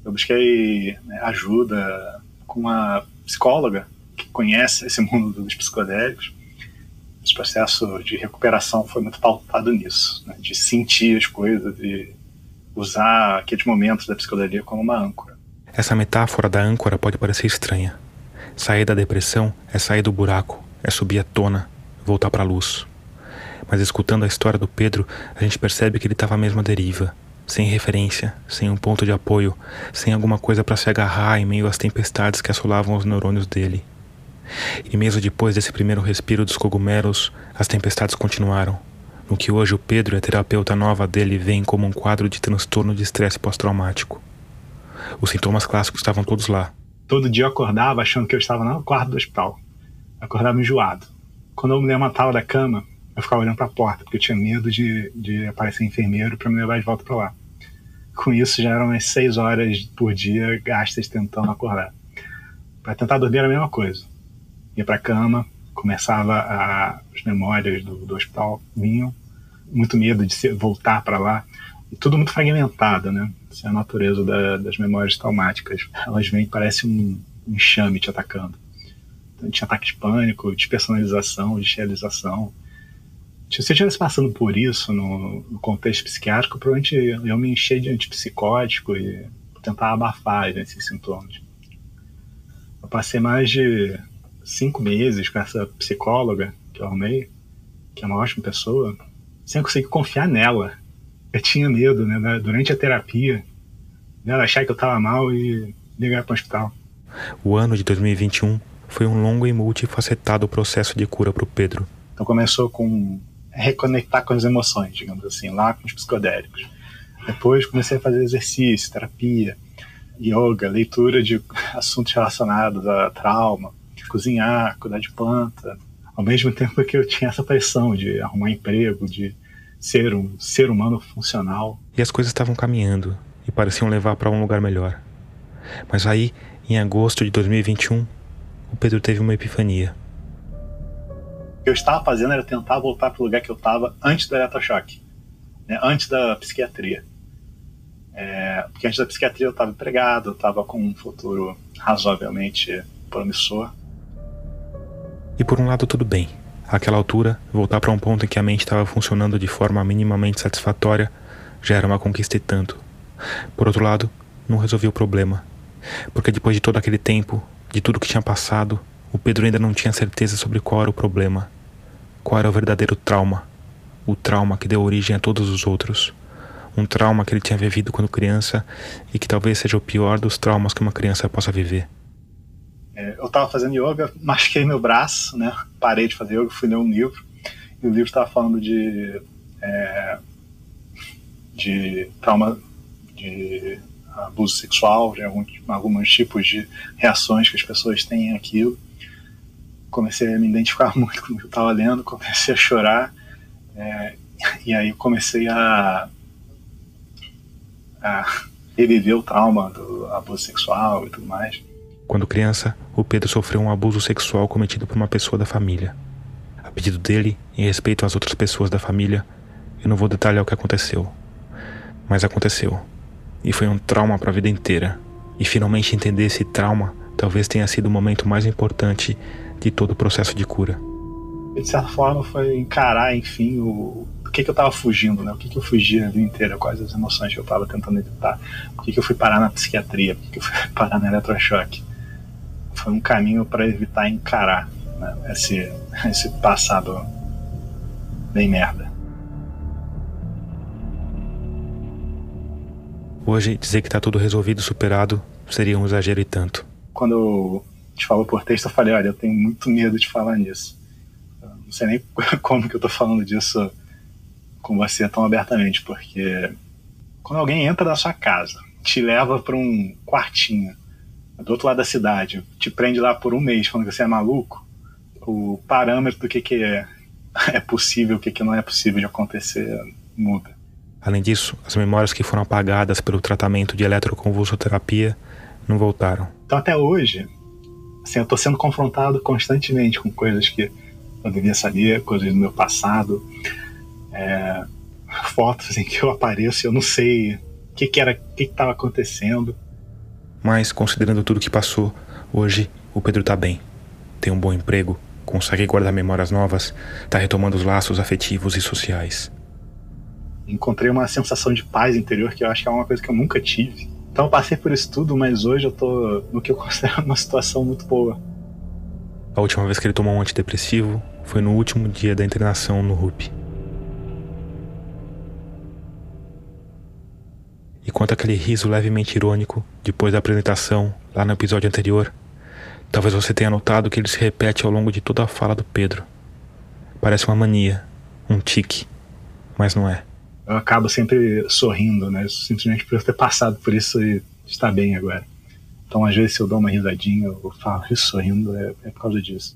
eu busquei né, ajuda com uma psicóloga que conhece esse mundo dos psicodélicos. Esse processo de recuperação foi muito pautado nisso, né, de sentir as coisas, de usar aqueles momentos da psicodelia como uma âncora. Essa metáfora da âncora pode parecer estranha. Sair da depressão é sair do buraco, é subir à tona, voltar para a luz. Mas escutando a história do Pedro, a gente percebe que ele estava mesmo à deriva, sem referência, sem um ponto de apoio, sem alguma coisa para se agarrar em meio às tempestades que assolavam os neurônios dele. E mesmo depois desse primeiro respiro dos cogumelos, as tempestades continuaram. No que hoje o Pedro e a terapeuta nova dele veem como um quadro de transtorno de estresse pós-traumático. Os sintomas clássicos estavam todos lá. Todo dia eu acordava achando que eu estava no quarto do hospital. acordava enjoado. Quando eu me levantava da cama, eu ficava olhando para a porta, porque eu tinha medo de, de aparecer enfermeiro para me levar de volta para lá. Com isso, já eram umas seis horas por dia gastas tentando acordar. Para tentar dormir era a mesma coisa. Ia para a cama, começava a, as memórias do, do hospital vinham, muito medo de ser, voltar para lá, e tudo muito fragmentado, né? Essa é a natureza da, das memórias traumáticas. Elas vêm, parece um enxame te atacando. Então, tinha ataque de pânico, despersonalização, desrealização. Se você estivesse passando por isso no, no, contexto psiquiátrico, provavelmente eu me encher de antipsicótico e tentar abafar esses sintomas. Eu passei mais de cinco meses com essa psicóloga que eu arrumei, que é uma ótima pessoa, sem conseguir confiar nela. Eu tinha medo, né, durante a terapia, dela achar que eu estava mal e ligar para o hospital. O ano de 2021 foi um longo e multifacetado processo de cura para o Pedro. Então começou com reconectar com as emoções, digamos assim, lá com os psicodélicos. Depois comecei a fazer exercício, terapia, yoga, leitura de assuntos relacionados a trauma, cozinhar, cuidar de planta, ao mesmo tempo que eu tinha essa pressão de arrumar emprego, de ser um ser humano funcional. E as coisas estavam caminhando e pareciam levar para um lugar melhor. Mas aí, em agosto de 2021, o Pedro teve uma epifania. Que eu estava fazendo era tentar voltar para o lugar que eu estava antes do eletrochoque, né, antes da psiquiatria. É, porque antes da psiquiatria eu estava empregado, eu estava com um futuro razoavelmente promissor. E por um lado, tudo bem. Àquela altura, voltar para um ponto em que a mente estava funcionando de forma minimamente satisfatória já era uma conquista e tanto. Por outro lado, não resolvia o problema. Porque depois de todo aquele tempo, de tudo que tinha passado, o Pedro ainda não tinha certeza sobre qual era o problema. Qual era o verdadeiro trauma. O trauma que deu origem a todos os outros. Um trauma que ele tinha vivido quando criança e que talvez seja o pior dos traumas que uma criança possa viver. É, eu estava fazendo yoga, machuquei meu braço, né? Parei de fazer yoga, fui ler um livro e o livro estava falando de é, de trauma de abuso sexual, de alguns, alguns tipos de reações que as pessoas têm aquilo. Comecei a me identificar muito com o que eu estava lendo, comecei a chorar é, e aí comecei a, a reviver o trauma do abuso sexual e tudo mais. Quando criança, o Pedro sofreu um abuso sexual cometido por uma pessoa da família. A pedido dele, em respeito às outras pessoas da família, eu não vou detalhar o que aconteceu. Mas aconteceu. E foi um trauma para a vida inteira. E finalmente entender esse trauma talvez tenha sido o momento mais importante de todo o processo de cura. De certa forma, foi encarar, enfim, o, do que, que eu estava fugindo, né? O que, que eu fugia a vida inteira, quais as emoções que eu estava tentando evitar. Por que, que eu fui parar na psiquiatria? Por que, que eu fui parar na eletrochoque? Foi um caminho para evitar encarar né? esse, esse passado bem merda. Hoje, dizer que está tudo resolvido, superado, seria um exagero e tanto. Quando eu te falou por texto, eu falei: olha, eu tenho muito medo de falar nisso. Eu não sei nem como que eu tô falando disso com você tão abertamente, porque quando alguém entra na sua casa, te leva para um quartinho do outro lado da cidade, te prende lá por um mês falando que você é maluco, o parâmetro do que, que é, é possível, o que, que não é possível de acontecer muda. Além disso, as memórias que foram apagadas pelo tratamento de eletroconvulsoterapia não voltaram. Então até hoje, assim, eu estou sendo confrontado constantemente com coisas que eu devia saber, coisas do meu passado, é, fotos em que eu apareço e eu não sei o que, que era, o que estava acontecendo. Mas, considerando tudo que passou, hoje o Pedro está bem. Tem um bom emprego, consegue guardar memórias novas, está retomando os laços afetivos e sociais encontrei uma sensação de paz interior que eu acho que é uma coisa que eu nunca tive. Então eu passei por isso tudo, mas hoje eu tô no que eu considero uma situação muito boa. A última vez que ele tomou um antidepressivo foi no último dia da internação no RUP. E quanto aquele riso levemente irônico depois da apresentação lá no episódio anterior, talvez você tenha notado que ele se repete ao longo de toda a fala do Pedro. Parece uma mania, um tique, mas não é eu acabo sempre sorrindo, né? Simplesmente por eu ter passado por isso e estar bem agora. Então, às vezes, se eu dou uma risadinha, eu falo isso sorrindo, é, é por causa disso.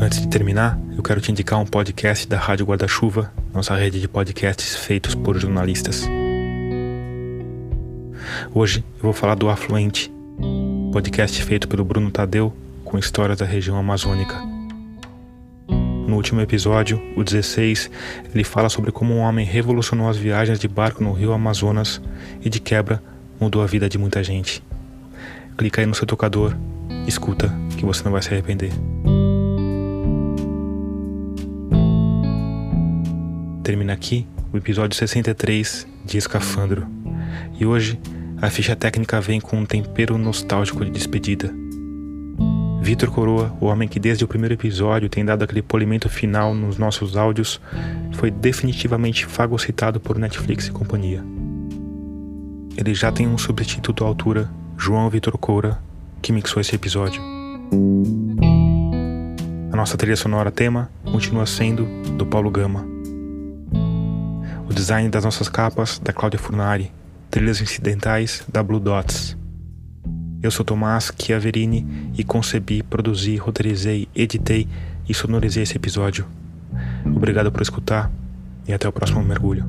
Antes de terminar, eu quero te indicar um podcast da Rádio Guarda-Chuva, nossa rede de podcasts feitos por jornalistas. Hoje eu vou falar do Afluente, podcast feito pelo Bruno Tadeu com histórias da região amazônica. No último episódio, o 16, ele fala sobre como um homem revolucionou as viagens de barco no rio Amazonas e de quebra mudou a vida de muita gente. Clica aí no seu tocador, escuta que você não vai se arrepender. Termina aqui o episódio 63 de Escafandro. E hoje a ficha técnica vem com um tempero nostálgico de despedida. Vitor Coroa, o homem que desde o primeiro episódio tem dado aquele polimento final nos nossos áudios, foi definitivamente fagocitado por Netflix e companhia. Ele já tem um substituto à altura, João Vitor Coura, que mixou esse episódio. A nossa trilha sonora tema continua sendo do Paulo Gama design das nossas capas da Cláudia Furnari, trilhas incidentais da Blue Dots. Eu sou Tomás Chiaverini e concebi, produzi, roteirizei, editei e sonorizei esse episódio. Obrigado por escutar e até o próximo mergulho.